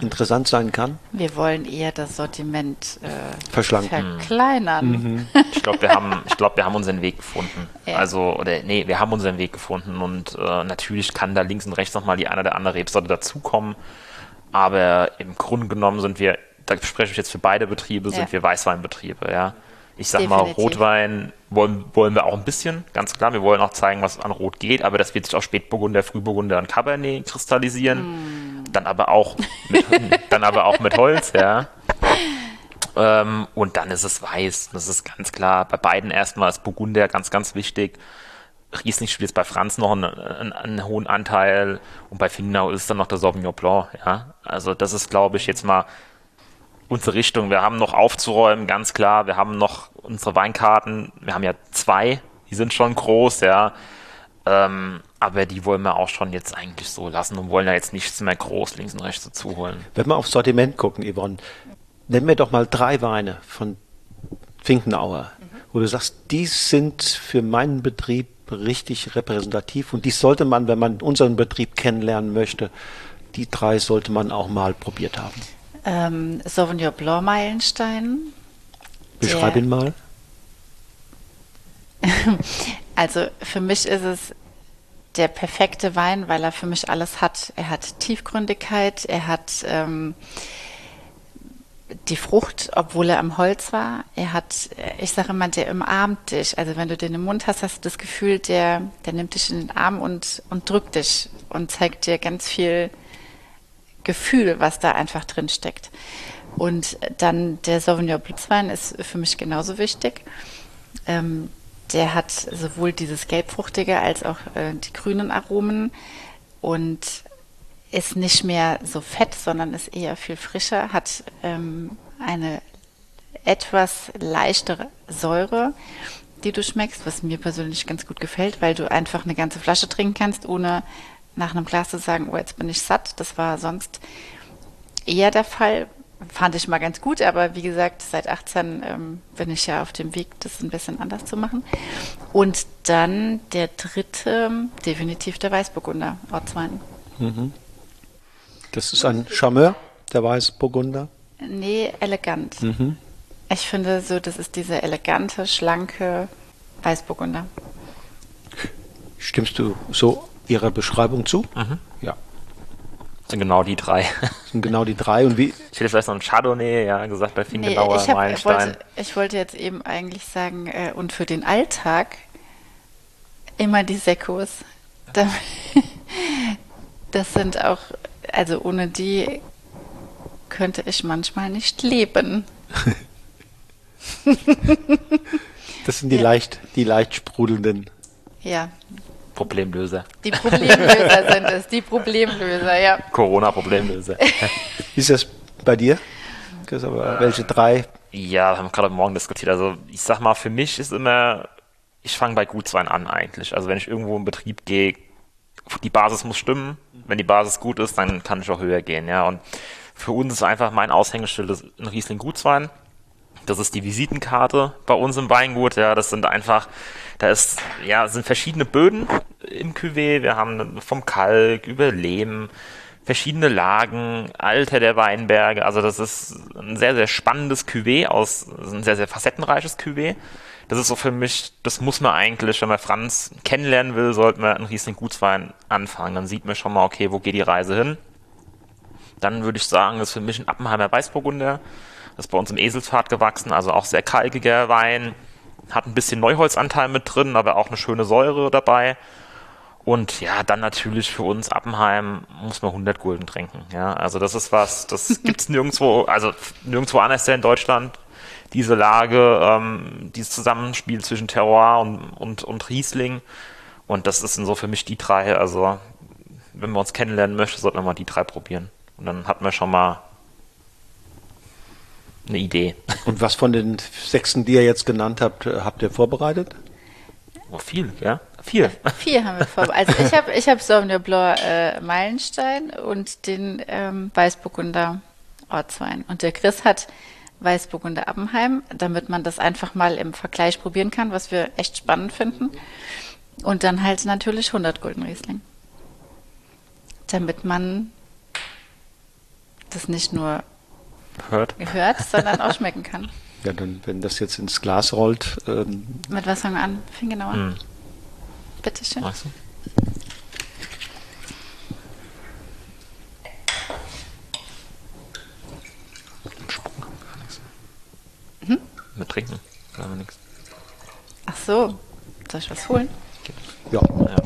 interessant sein kann? Wir wollen eher das Sortiment äh, verschlanken, verkleinern. Mhm. (laughs) Ich glaube, wir haben, ich glaube, wir haben unseren Weg gefunden. Ja. Also oder nee, wir haben unseren Weg gefunden und äh, natürlich kann da links und rechts noch mal die eine oder andere Rebsorte dazukommen, aber im Grunde genommen sind wir, da spreche ich jetzt für beide Betriebe, sind ja. wir Weißweinbetriebe, ja. Ich sag Definitiv. mal, Rotwein wollen, wollen wir auch ein bisschen, ganz klar. Wir wollen auch zeigen, was an Rot geht, aber das wird sich auf Spätburgunder, Frühburgunder und Cabernet kristallisieren. Mm. Dann aber auch mit, (laughs) dann aber auch mit Holz, ja. Ähm, und dann ist es weiß. Das ist ganz klar. Bei beiden erstmal ist Burgunder ganz, ganz wichtig. Riesling spielt jetzt bei Franz noch einen, einen, einen, hohen Anteil und bei Finau ist dann noch der Sauvignon Blanc, ja. Also das ist, glaube ich, jetzt mal unsere Richtung. Wir haben noch aufzuräumen, ganz klar. Wir haben noch unsere Weinkarten. Wir haben ja zwei, die sind schon groß, ja. Ähm, aber die wollen wir auch schon jetzt eigentlich so lassen und wollen ja jetzt nichts mehr groß links und rechts dazu holen. Wenn wir aufs Sortiment gucken, Yvonne, nenn mir doch mal drei Weine von Finkenauer, mhm. wo du sagst, die sind für meinen Betrieb richtig repräsentativ und die sollte man, wenn man unseren Betrieb kennenlernen möchte, die drei sollte man auch mal probiert haben. Ähm, Sauvignon Blanc Meilenstein. Beschreib ihn mal. (laughs) also für mich ist es der perfekte Wein, weil er für mich alles hat. Er hat Tiefgründigkeit, er hat ähm, die Frucht, obwohl er am Holz war. Er hat, ich sage immer, der umarmt dich. Also wenn du den im Mund hast, hast du das Gefühl, der, der nimmt dich in den Arm und, und drückt dich und zeigt dir ganz viel Gefühl, was da einfach drin steckt. Und dann der Sauvignon Blitzwein ist für mich genauso wichtig. Ähm, der hat sowohl dieses gelbfruchtige als auch äh, die grünen Aromen und ist nicht mehr so fett, sondern ist eher viel frischer, hat ähm, eine etwas leichtere Säure, die du schmeckst, was mir persönlich ganz gut gefällt, weil du einfach eine ganze Flasche trinken kannst, ohne nach einem Glas zu sagen, oh, jetzt bin ich satt. Das war sonst eher der Fall. Fand ich mal ganz gut, aber wie gesagt, seit 18 ähm, bin ich ja auf dem Weg, das ein bisschen anders zu machen. Und dann der dritte, definitiv der Weißburgunder, Ortswein. Mhm. Das ist ein Charmeur, der Weißburgunder? Nee, elegant. Mhm. Ich finde so, das ist diese elegante, schlanke Weißburgunder. Stimmst du so Ihrer Beschreibung zu? Mhm. Ja. Das sind genau die drei. Das sind genau die drei. Und wie? Ich hätte vielleicht noch ein Chardonnay, ja, gesagt bei Finkenauer, nee, ich, hab, wollte, ich wollte jetzt eben eigentlich sagen, äh, und für den Alltag immer die Sekos. (laughs) Das sind auch, also ohne die könnte ich manchmal nicht leben. (laughs) das sind die ja. leicht, die leicht sprudelnden. Ja, Problemlöser. Die Problemlöser sind es, die Problemlöser, ja. Corona-Problemlöser. Wie (laughs) ist das bei dir? Welche drei? Ja, haben wir gerade Morgen diskutiert. Also ich sag mal, für mich ist immer, ich fange bei Gutswein an eigentlich. Also wenn ich irgendwo in Betrieb gehe, die Basis muss stimmen. Wenn die Basis gut ist, dann kann ich auch höher gehen, ja. Und für uns ist einfach mein Aushängeschild ein Riesling Gutswein. Das ist die Visitenkarte bei uns im Weingut, ja. Das sind einfach da ist, ja, sind verschiedene Böden im Cuvée. Wir haben vom Kalk über Lehm, verschiedene Lagen, Alter der Weinberge. Also das ist ein sehr, sehr spannendes Cuvée aus, ein sehr, sehr facettenreiches Cuvée. Das ist so für mich, das muss man eigentlich, wenn man Franz kennenlernen will, sollte man einen Riesling Gutswein anfangen. Dann sieht man schon mal, okay, wo geht die Reise hin? Dann würde ich sagen, das ist für mich ein Appenheimer Weißburgunder. Das ist bei uns im Eselsfahrt gewachsen, also auch sehr kalkiger Wein hat ein bisschen Neuholzanteil mit drin, aber auch eine schöne Säure dabei. Und ja, dann natürlich für uns Appenheim muss man 100 Gulden trinken. Ja, also das ist was, das (laughs) gibt's nirgendwo, also nirgendwo anders in Deutschland. Diese Lage, ähm, dieses Zusammenspiel zwischen Terroir und, und, und Riesling. Und das ist so für mich die drei. Also, wenn man uns kennenlernen möchte, sollten wir mal die drei probieren. Und dann hat man schon mal eine Idee. (laughs) Und was von den Sechsen, die ihr jetzt genannt habt, habt ihr vorbereitet? Oh, viel, ja. Vier. Vier haben wir vorbereitet. Also ich habe ich hab Sauvignon Blanc äh, Meilenstein und den ähm, Weißburgunder Ortswein. Und der Chris hat Weißburgunder Appenheim, damit man das einfach mal im Vergleich probieren kann, was wir echt spannend finden. Und dann halt natürlich 100 Gulden Riesling. Damit man das nicht nur hört. hört, sondern auch schmecken kann. Ja, dann, wenn das jetzt ins Glas rollt. Ähm Mit was fangen wir an? Fingenauer. Hm. Bitte schön. Magst du? Hm? Mit Trinken. Sagen wir nichts. Ach so. Soll ich was holen? Ja. Ja.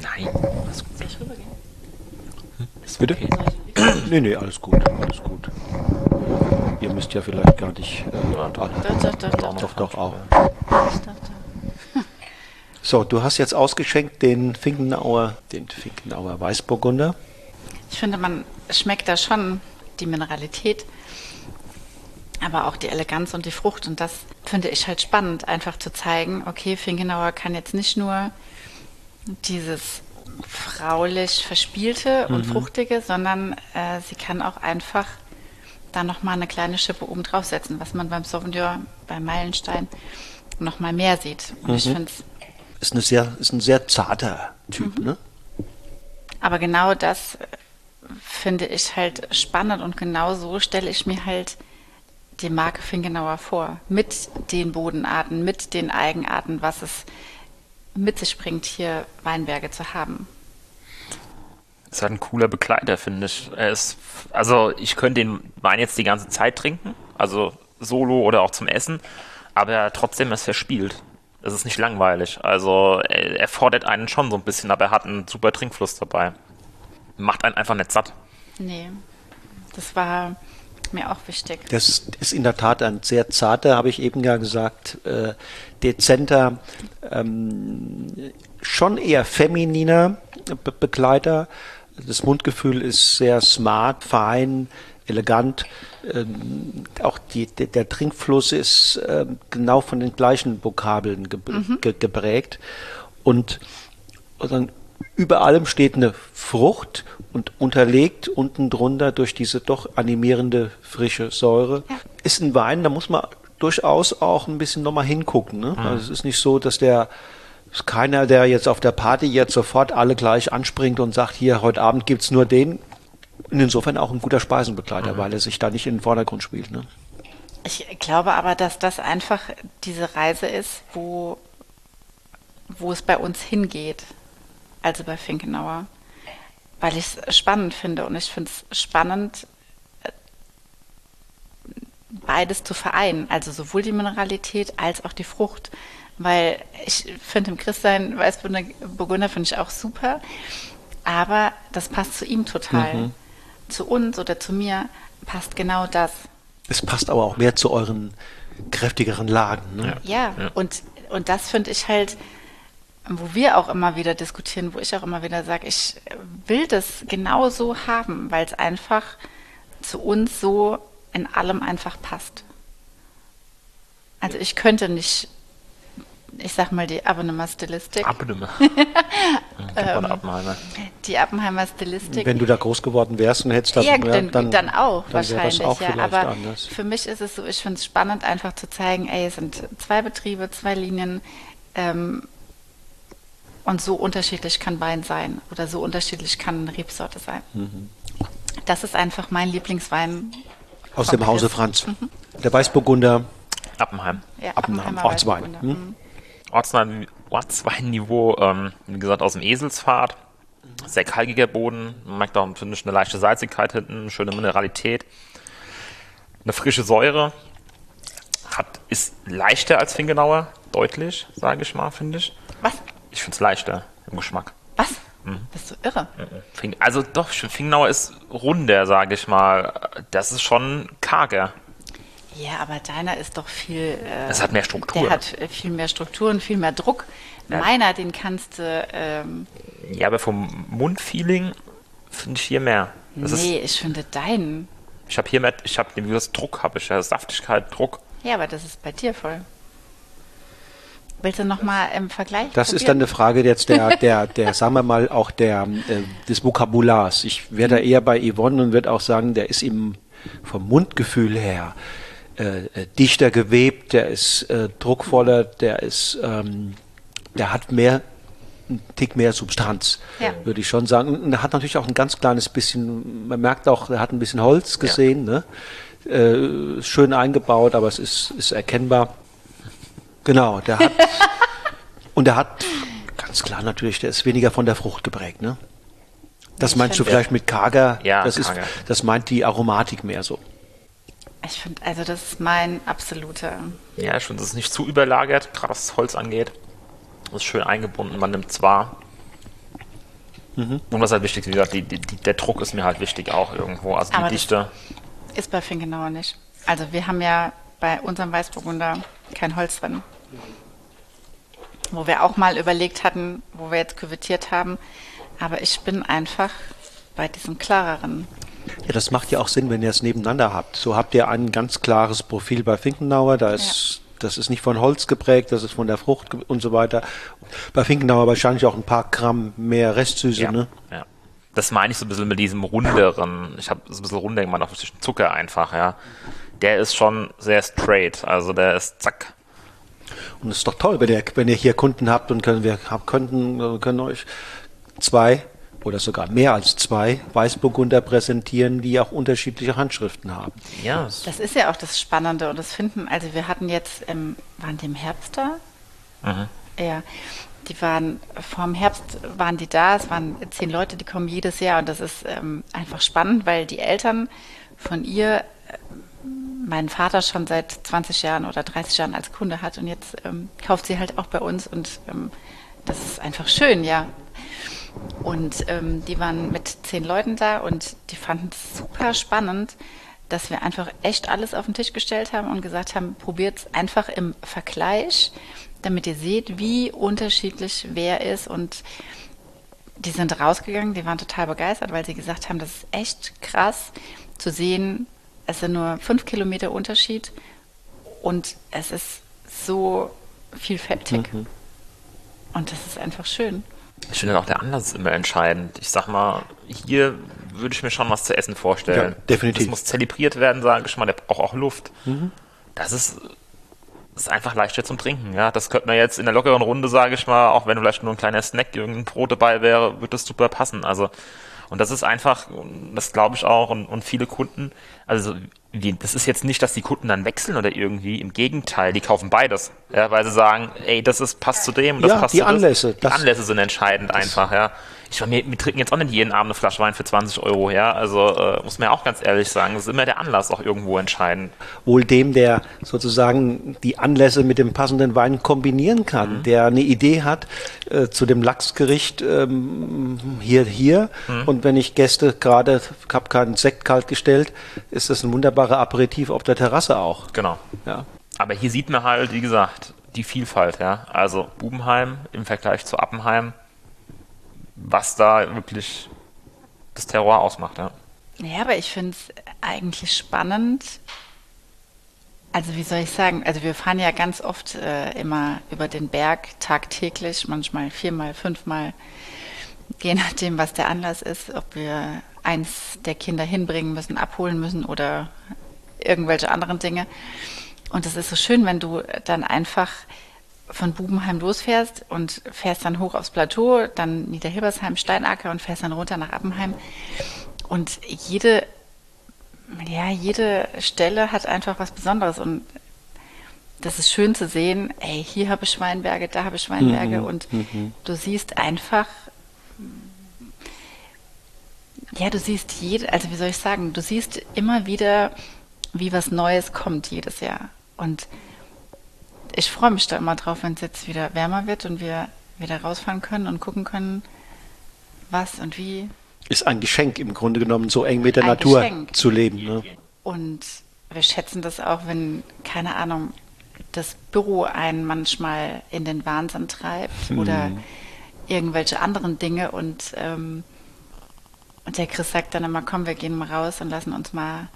Nein, alles gut. Soll ich rübergehen? Bitte? Nee, nee, alles gut, alles gut. Ihr müsst ja vielleicht gar nicht. Äh, Ja, doch. Doch, doch, doch, doch. doch, auch. So, du hast jetzt ausgeschenkt den Finkenauer, den Finkenauer Weißburgunder. Ich finde, man schmeckt da schon die Mineralität, aber auch die Eleganz und die Frucht. Und das finde ich halt spannend, einfach zu zeigen, okay, Finkenauer kann jetzt nicht nur dieses fraulich Verspielte und Fruchtige, sondern äh, sie kann auch einfach da nochmal eine kleine Schippe oben draufsetzen, was man beim Sauvignon, beim Meilenstein nochmal mehr sieht. Und ich finde es Ist, eine sehr, ist ein sehr zarter Typ, ne? Aber genau das äh, finde ich halt spannend und genau so stelle ich mir halt die Marke Finkenauer vor. Mit den Bodenarten, mit den Eigenarten, was es mit sich bringt, hier Weinberge zu haben. Ist halt ein cooler Begleiter, finde ich. Er ist, also ich könnte den Wein jetzt die ganze Zeit trinken, also solo oder auch zum Essen, aber trotzdem ist er verspielt. Es ist nicht langweilig. Also er, er fordert einen schon so ein bisschen, aber er hat einen super Trinkfluss dabei. Macht einen einfach nicht satt. Nee, das war mir auch wichtig. Das ist in der Tat ein sehr zarter, habe ich eben ja gesagt, äh, dezenter, ähm, schon eher femininer Be Begleiter. Das Mundgefühl ist sehr smart, fein, elegant. Ähm, auch die, der, der Trinkfluss ist ähm, genau von den gleichen Vokabeln ge ge geprägt. Und, und dann über allem steht eine Frucht und unterlegt unten drunter durch diese doch animierende frische Säure. Ja. Ist ein Wein, da muss man durchaus auch ein bisschen nochmal hingucken. Ne? Also es ist nicht so, dass der ist keiner, der jetzt auf der Party jetzt sofort alle gleich anspringt und sagt, hier, heute Abend gibt's nur den. Und insofern auch ein guter Speisenbegleiter, weil er sich da nicht in den Vordergrund spielt. Ne? Ich glaube aber, dass das einfach diese Reise ist, wo, wo es bei uns hingeht. Also bei Finkenauer. Weil ich es spannend finde und ich finde es spannend, äh, beides zu vereinen. Also sowohl die Mineralität als auch die Frucht. Weil ich finde, im Christsein Weißburgunder finde ich auch super. Aber das passt zu ihm total. Zu uns oder zu mir passt genau das. Es passt aber auch mehr zu euren kräftigeren Lagen. Ne? Ja, Ja. Und, und das finde ich halt, wo wir auch immer wieder diskutieren, wo ich auch immer wieder sage, ich will das genau so haben, weil es einfach zu uns so in allem einfach passt. Also ich könnte nicht, ich sag mal die Abonnement Stilistik, Abnehme. (laughs) Ähm, Abnehme. die Appenheimer Stilistik. Wenn du da groß geworden wärst und hättest das, Ja, dann, dann, auch dann wahrscheinlich, auch ja. Aber anders. für mich ist es so, ich finde es spannend, einfach zu zeigen, ey, es sind zwei Betriebe, zwei Linien ähm, und so unterschiedlich kann Wein sein oder so unterschiedlich kann eine Rebsorte sein. Mhm. Das ist einfach mein Lieblingswein. Aus dem Hause. Franz. Der Weißburgunder Appenheim. Ja, Appenheim, Ortswein. Weißburgunder. Hm? Mhm. Ortswein, Ortsweinniveau, ähm, wie gesagt, aus dem Eselsfahrt. Sehr kalkiger Boden. Man merkt auch, finde ich, eine leichte Salzigkeit hinten, eine schöne Mineralität. Eine frische Säure. Hat, ist leichter als Fingenauer, deutlich, sage ich mal, finde ich. Was? Ich finde es leichter im Geschmack. Was? Mhm. Bist du irre? Fing- Also doch, Fingenauer ist runder, sage ich mal. Das ist schon karger. Ja, aber deiner ist doch viel. Äh, Das hat mehr Struktur. Der hat äh, viel mehr Strukturen, viel mehr Druck. Ja. Meiner, den kannst du. Ähm, Ja, aber vom Mundfeeling finde ich hier mehr. Das ist, nee, ich finde deinen. ich habe hier mehr, ich habe das Druck, habe ich ja Saftigkeit, Druck. Ja, aber das ist bei dir voll. Willst du nochmal im Vergleich? Das ist dann eine Frage jetzt der, der, der, sagen wir mal, auch der, äh, des Vokabulars. Ich wäre da eher bei Yvonne und würde auch sagen, der ist ihm vom Mundgefühl her äh, äh, dichter gewebt, der ist äh, druckvoller, der ist, ähm, der hat mehr ein Tick mehr Substanz, Ja. würde ich schon sagen. Und er hat natürlich auch ein ganz kleines bisschen, man merkt auch, er hat ein bisschen Holz gesehen, ne? Äh, schön eingebaut, aber es ist, ist erkennbar. Genau, der hat, (laughs) und er hat, ganz klar natürlich, der ist weniger von der Frucht geprägt, ne? Das Ich meinst du vielleicht mit karger? Ja, das ist, karger. das meint die Aromatik mehr so. Ich finde, also das ist mein absoluter. Ja, ich finde, es ist nicht zu überlagert, gerade was das Holz angeht. Es ist schön eingebunden, man nimmt es wahr. Mhm. Und was halt wichtig ist, wie gesagt, die, die, die, der Druck ist mir halt wichtig auch irgendwo. Also die Aber das- Dichte. Ist bei Finkenauer nicht. Also wir haben ja bei unserem Weißburgunder kein Holz drin. Wo wir auch mal überlegt hatten, wo wir jetzt küvettiert haben. Aber ich bin einfach bei diesem klareren. Ja, das macht ja auch Sinn, wenn ihr es nebeneinander habt. So habt ihr ein ganz klares Profil bei Finkenauer, da ist, das ist nicht von Holz geprägt, das ist von der Frucht und so weiter. Bei Finkenauer wahrscheinlich auch ein paar Gramm mehr Restsüße, Ja, ne? ja. Das meine ich so ein bisschen mit diesem runderen. Ich habe so ein bisschen runder gemacht auf Zucker einfach, ja. Der ist schon sehr straight. Also der ist zack. Und es ist doch toll, wenn ihr, wenn ihr hier Kunden habt und können wir könnten, äh, können euch zwei oder sogar mehr als zwei Weißburgunder präsentieren, die auch unterschiedliche Handschriften haben. Ja, Das ist ja auch das Spannende und das Finden. Also wir hatten jetzt, im, waren die im Herbst da? Ja, die waren vorm Herbst waren die da. Es waren zehn Leute, die kommen jedes Jahr und das ist ähm, einfach spannend, weil die Eltern von ihr äh, meinen Vater schon seit 20 Jahren oder 30 Jahren als Kunde hat und jetzt ähm, kauft sie halt auch bei uns und ähm, das ist einfach schön, ja. Und ähm, die waren mit zehn Leuten da und die fanden es super spannend, dass wir einfach echt alles auf den Tisch gestellt haben und gesagt haben, probiert es einfach im Vergleich, damit ihr seht, wie unterschiedlich wer ist. Und die sind rausgegangen, die waren total begeistert, weil sie gesagt haben, das ist echt krass zu sehen, es sind nur fünf Kilometer Unterschied und es ist so vielfältig. Und das ist einfach schön. Ich finde auch der Anlass ist immer entscheidend. Ich sag mal, hier würde ich mir schon was zu essen vorstellen. Ja, definitiv. Das muss zelebriert werden, sage ich mal. Der braucht auch Luft. Das ist, ist einfach leichter zum Trinken. Ja, das könnte man jetzt in der lockeren Runde, sage ich mal, auch wenn vielleicht nur ein kleiner Snack, irgendein Brot dabei wäre, würde das super passen. Also und das ist einfach, das glaube ich auch, und, und viele Kunden, also die, das ist jetzt nicht, dass die Kunden dann wechseln oder irgendwie, im Gegenteil, die kaufen beides, ja, weil sie sagen, ey, das ist, passt zu dem, das Ja, passt die zu das. Anlässe, Die Anlässe sind entscheidend einfach, ja. Ich meine, wir, wir trinken jetzt auch nicht jeden Abend eine Flasche Wein für 20 Euro, ja, also äh, muss man ja auch ganz ehrlich sagen, es ist immer der Anlass auch irgendwo entscheidend. wohl dem, der sozusagen die Anlässe mit dem passenden Wein kombinieren kann, der eine Idee hat äh, zu dem Lachsgericht ähm, hier, hier. Und wenn ich Gäste gerade, ich habe keinen Sekt kalt gestellt, ist das ein wunderbarer Aperitif auf der Terrasse auch. Genau. Ja. Aber hier sieht man halt, wie gesagt, die Vielfalt, ja. Also Bubenheim im Vergleich zu Appenheim, was da wirklich das Terror ausmacht, ja. Ja, aber ich finde es eigentlich spannend. Also wie soll ich sagen? Also wir fahren ja ganz oft äh, immer über den Berg tagtäglich, manchmal viermal, fünfmal, je nachdem, was der Anlass ist, ob wir eins der Kinder hinbringen müssen, abholen müssen oder irgendwelche anderen Dinge. Und es ist so schön, wenn du dann einfach von Bubenheim losfährst und fährst dann hoch aufs Plateau, dann Niederhilbersheim, Steinacker und fährst dann runter nach Appenheim. Und jede, ja, jede Stelle hat einfach was Besonderes und das ist schön zu sehen, ey, hier habe ich Weinberge, da habe ich Weinberge und du siehst einfach, ja, du siehst jede, also wie soll ich sagen, du siehst immer wieder, wie was Neues kommt jedes Jahr. Und ich freue mich da immer drauf, wenn es jetzt wieder wärmer wird und wir wieder rausfahren können und gucken können, was und wie. Ist ein Geschenk im Grunde genommen, so eng mit der Ein Natur Geschenk. zu leben. Ne? Und wir schätzen das auch, wenn, keine Ahnung, das Büro einen manchmal in den Wahnsinn treibt oder irgendwelche anderen Dinge und, ähm, und der Chris sagt dann immer, komm, wir gehen mal raus und lassen uns mal,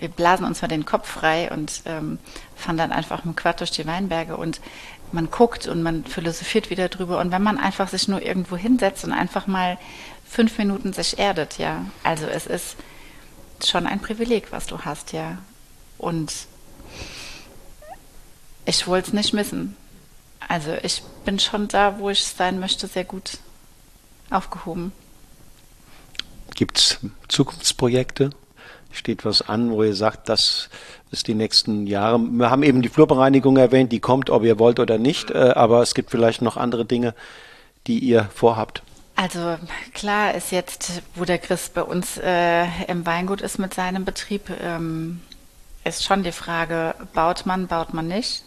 wir blasen uns mal den Kopf frei und ähm, fahren dann einfach mit Quad durch die Weinberge und man guckt und man philosophiert wieder drüber und wenn man einfach sich nur irgendwo hinsetzt und einfach mal fünf Minuten sich erdet, ja. Also es ist schon ein Privileg, was du hast, ja. Und ich wollte es nicht missen. Also ich bin schon da, wo ich sein möchte, sehr gut. aufgehoben. Gibt es Zukunftsprojekte? Steht was an, wo ihr sagt, das ist die nächsten Jahre? Wir haben eben die Flurbereinigung erwähnt, die kommt, ob ihr wollt oder nicht, äh, aber es gibt vielleicht noch andere Dinge, die ihr vorhabt. Also klar ist jetzt, wo der Chris bei uns äh, im Weingut ist mit seinem Betrieb, ähm, ist schon die Frage, baut man, baut man nicht?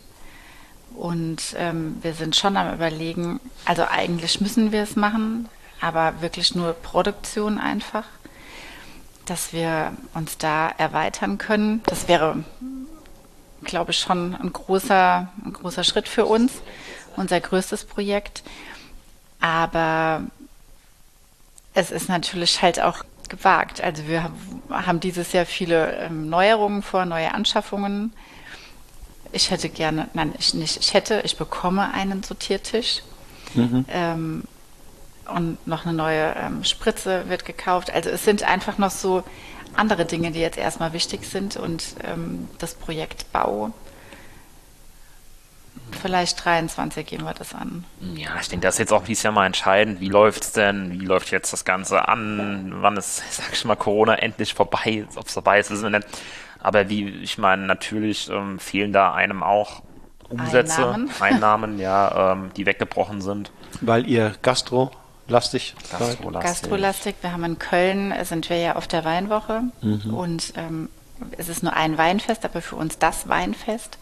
Und ähm, wir sind schon am Überlegen, also eigentlich müssen wir es machen, aber wirklich nur Produktion einfach, dass wir uns da erweitern können. Das wäre, glaube ich, schon ein großer, ein großer Schritt für uns, unser größtes Projekt. Aber es ist natürlich halt auch gewagt. Also wir haben dieses Jahr viele ähm, Neuerungen vor, neue Anschaffungen. Ich hätte gerne, nein, ich nicht, ich hätte, ich bekomme einen Sortiertisch. Mhm. Ähm, und noch eine neue ähm, Spritze wird gekauft. Also es sind einfach noch so andere Dinge, die jetzt erstmal wichtig sind und ähm, das Projekt Bau. Vielleicht 23 gehen wir das an. Ja, ich denke, das ist jetzt auch dieses Jahr mal entscheidend. Wie läuft es denn? Wie läuft jetzt das Ganze an? Wann ist, (laughs) sag ich mal, Corona endlich vorbei? Ob es vorbei ist, wissen wir nicht. Aber wie, ich meine, natürlich ähm, fehlen da einem auch Umsätze, Einnahmen, (laughs) Einnahmen ja, ähm, die weggebrochen sind. Weil ihr Gastro lastig Gastrolastig. Gastrolastig. Wir haben in Köln, sind wir ja auf der Weinwoche mhm. und ähm, es ist nur ein Weinfest, aber für uns das Weinfest.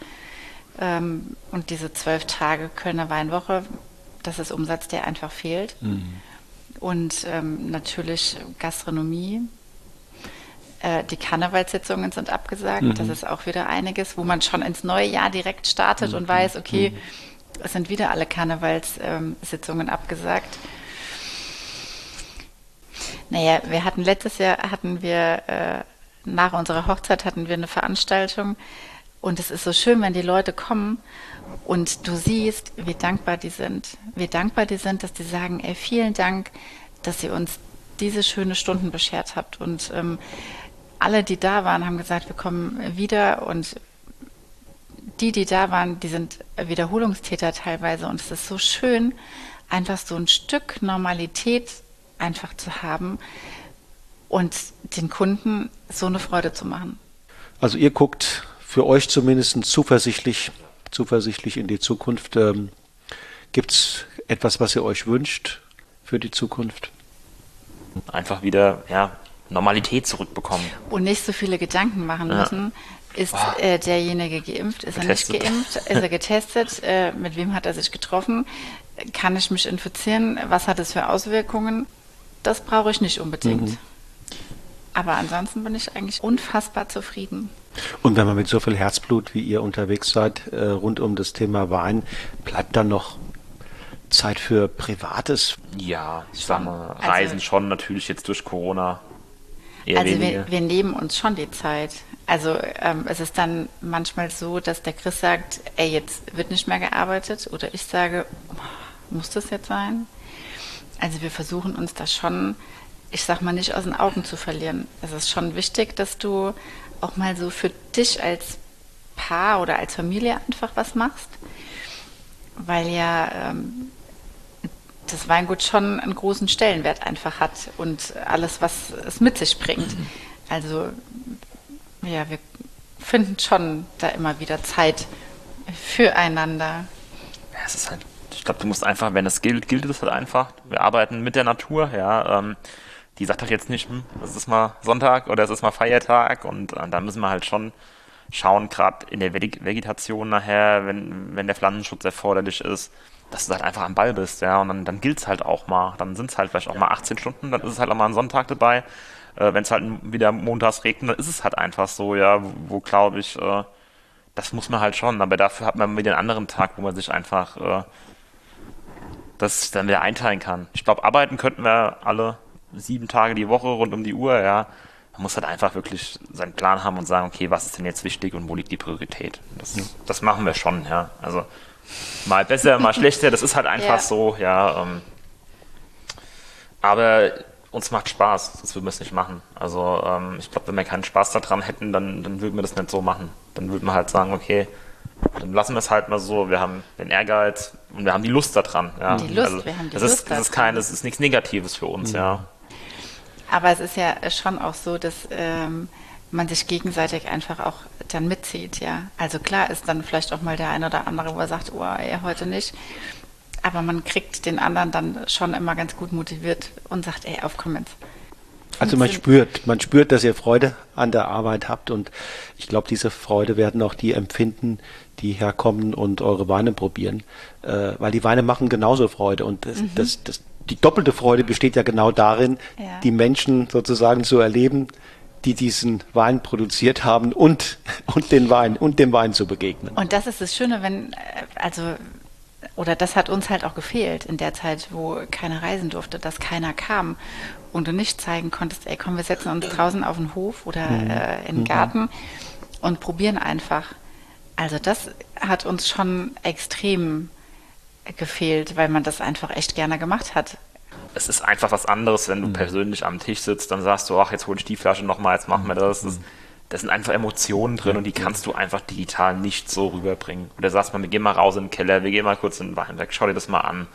Ähm, und diese zwölf Tage Kölner Weinwoche, das ist Umsatz, der einfach fehlt. Mhm. Und ähm, natürlich Gastronomie, äh, die Karnevalssitzungen sind abgesagt. Mhm. Das ist auch wieder einiges, wo man schon ins neue Jahr direkt startet mhm. und weiß, okay, mhm. es sind wieder alle Karnevalssitzungen abgesagt. Naja, wir hatten letztes Jahr hatten wir äh, nach unserer Hochzeit hatten wir eine Veranstaltung und es ist so schön, wenn die Leute kommen und du siehst, wie dankbar die sind, wie dankbar die sind, dass die sagen, ey, vielen Dank, dass ihr uns diese schöne Stunden beschert habt. Und ähm, alle, die da waren, haben gesagt, wir kommen wieder und die, die da waren, die sind Wiederholungstäter teilweise. Und es ist so schön, einfach so ein Stück Normalität einfach zu haben und den Kunden so eine Freude zu machen. Also ihr guckt für euch zumindest zuversichtlich, zuversichtlich in die Zukunft. Ähm, Gibt es etwas, was ihr euch wünscht für die Zukunft? Einfach wieder, ja, Normalität zurückbekommen. Und nicht so viele Gedanken machen ja. müssen. Ist oh. äh, derjenige geimpft? Ist getestet. er nicht geimpft? Ist er getestet? äh, mit wem hat er sich getroffen? Kann ich mich infizieren? Was hat es für Auswirkungen? Das brauche ich nicht unbedingt. Mhm. Aber ansonsten bin ich eigentlich unfassbar zufrieden. Und wenn man mit so viel Herzblut wie ihr unterwegs seid, äh, rund um das Thema Wein, bleibt dann noch Zeit für Privates? Ja, ich sag mal, also Reisen also, schon natürlich jetzt durch Corona Eher also wir, wir, nehmen uns schon die Zeit. Also ähm, es ist dann manchmal so, dass der Chris sagt, ey, jetzt wird nicht mehr gearbeitet oder ich sage, muss das jetzt sein? Also wir versuchen uns das schon, ich sag mal, nicht aus den Augen zu verlieren. Es ist schon wichtig, dass du auch mal so für dich als Paar oder als Familie einfach was machst, weil ja ähm, das Weingut schon einen großen Stellenwert einfach hat und alles, was es mit sich bringt. Also ja, wir finden schon da immer wieder Zeit füreinander. Ja, es ist halt, ich glaube, du musst einfach, wenn es gilt, gilt es halt einfach. Wir arbeiten mit der Natur, ja. Ähm, die sagt halt jetzt nicht, hm, es ist mal Sonntag oder es ist mal Feiertag und äh, da müssen wir halt schon schauen, gerade in der Vegetation nachher, wenn, wenn der Pflanzenschutz erforderlich ist, dass du halt einfach am Ball bist, ja, und dann, dann gilt es halt auch mal. Dann sind es halt vielleicht auch mal 18 Stunden, dann ist es halt auch mal ein Sonntag dabei. Äh, Wenn es halt wieder montags regnet, dann ist es halt einfach so, ja, wo, wo glaube ich, äh, das muss man halt schon, aber dafür hat man wieder einen anderen Tag, wo man sich einfach äh, das dann wieder einteilen kann. Ich glaube, arbeiten könnten wir alle sieben Tage die Woche rund um die Uhr, ja. Man muss halt einfach wirklich seinen Plan haben und sagen, okay, was ist denn jetzt wichtig und wo liegt die Priorität? Das, das machen wir schon, ja. Also mal besser, mal schlechter, das ist halt einfach ja. so, ja. Ähm, aber uns macht Spaß, sonst würden wir es nicht machen. Also ähm, ich glaube, wenn wir keinen Spaß daran hätten, dann, dann würden wir das nicht so machen. Dann würden wir halt sagen, okay, Dann lassen wir es halt mal so. Wir haben den Ehrgeiz und wir haben die Lust daran. Ja. Die Lust, also, wir haben die das Lust ist, das ist kein, das ist nichts Negatives für uns, mhm. ja. Aber es ist ja schon auch so, dass ähm, man sich gegenseitig einfach auch dann mitzieht, ja. Also klar ist dann vielleicht auch mal der eine oder andere, wo er sagt, oh, ey, heute nicht. Aber man kriegt den anderen dann schon immer ganz gut motiviert und sagt, ey, auf, komm jetzt. Also man spürt, man spürt, dass ihr Freude an der Arbeit habt und ich glaube, diese Freude werden auch die empfinden, die herkommen und eure Weine probieren, äh, weil die Weine machen genauso Freude und das, mhm. das, das, die doppelte Freude besteht ja genau darin, ja. die Menschen sozusagen zu erleben, die diesen Wein produziert haben und, (laughs) und den Wein und dem Wein zu begegnen. Und das ist das Schöne, wenn, äh, also, oder das hat uns halt auch gefehlt in der Zeit, wo keiner reisen durfte, dass keiner kam und du nicht zeigen konntest, ey, komm, wir setzen uns draußen auf den Hof oder mhm. äh, in den mhm. Garten und probieren einfach. Also das hat uns schon extrem gefehlt, weil man das einfach echt gerne gemacht hat es ist einfach was anderes, wenn du mhm. persönlich am Tisch sitzt, dann sagst du, ach, jetzt hole ich die Flasche nochmal, jetzt machen wir das. das. Da sind einfach Emotionen drin und die kannst du einfach digital nicht so rüberbringen. Oder sagst mal, wir gehen mal raus in den Keller, wir gehen mal kurz in den Weinberg, schau dir das mal an.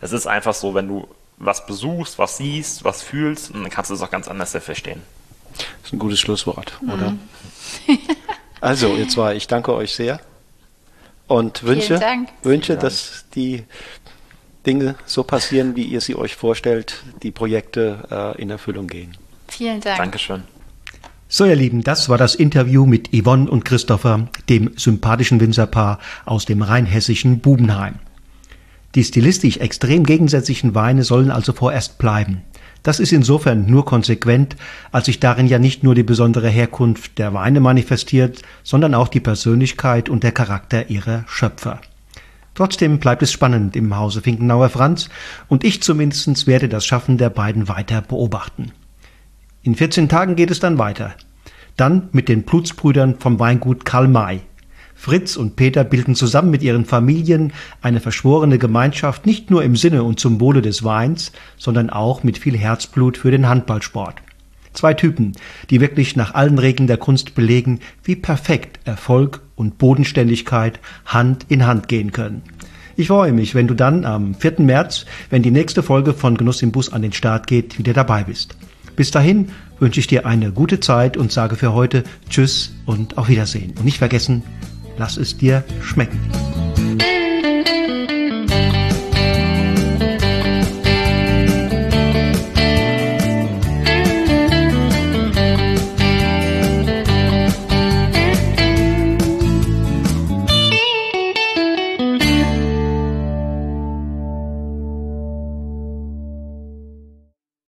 Es ist einfach so, wenn du was besuchst, was siehst, was fühlst, dann kannst du es auch ganz anders verstehen. Das ist ein gutes Schlusswort, mhm. (laughs) also, jetzt war ich danke euch sehr und wünsche, wünsche, dass die Dinge so passieren, wie ihr sie euch vorstellt, die Projekte äh, in Erfüllung gehen. Vielen Dank. Dankeschön. So, ihr Lieben, das war das Interview mit Yvonne und Christopher, dem sympathischen Winzerpaar aus dem rheinhessischen Bubenheim. Die stilistisch extrem gegensätzlichen Weine sollen also vorerst bleiben. Das ist insofern nur konsequent, als sich darin ja nicht nur die besondere Herkunft der Weine manifestiert, sondern auch die Persönlichkeit und der Charakter ihrer Schöpfer. Trotzdem bleibt es spannend im Hause Finkenauer Franz und ich zumindest werde das Schaffen der beiden weiter beobachten. In 14 Tagen geht es dann weiter. Dann mit den Blutsbrüdern vom Weingut Karl May. Fritz und Peter bilden zusammen mit ihren Familien eine verschworene Gemeinschaft nicht nur im Sinne und zum Wohle des Weins, sondern auch mit viel Herzblut für den Handballsport. Zwei Typen, die wirklich nach allen Regeln der Kunst belegen, wie perfekt Erfolg und Bodenständigkeit Hand in Hand gehen können. Ich freue mich, wenn du dann am 4. März, wenn die nächste Folge von Genuss im Bus an den Start geht, wieder dabei bist. Bis dahin wünsche ich dir eine gute Zeit und sage für heute Tschüss und auf Wiedersehen. Und nicht vergessen, Lass es dir schmecken.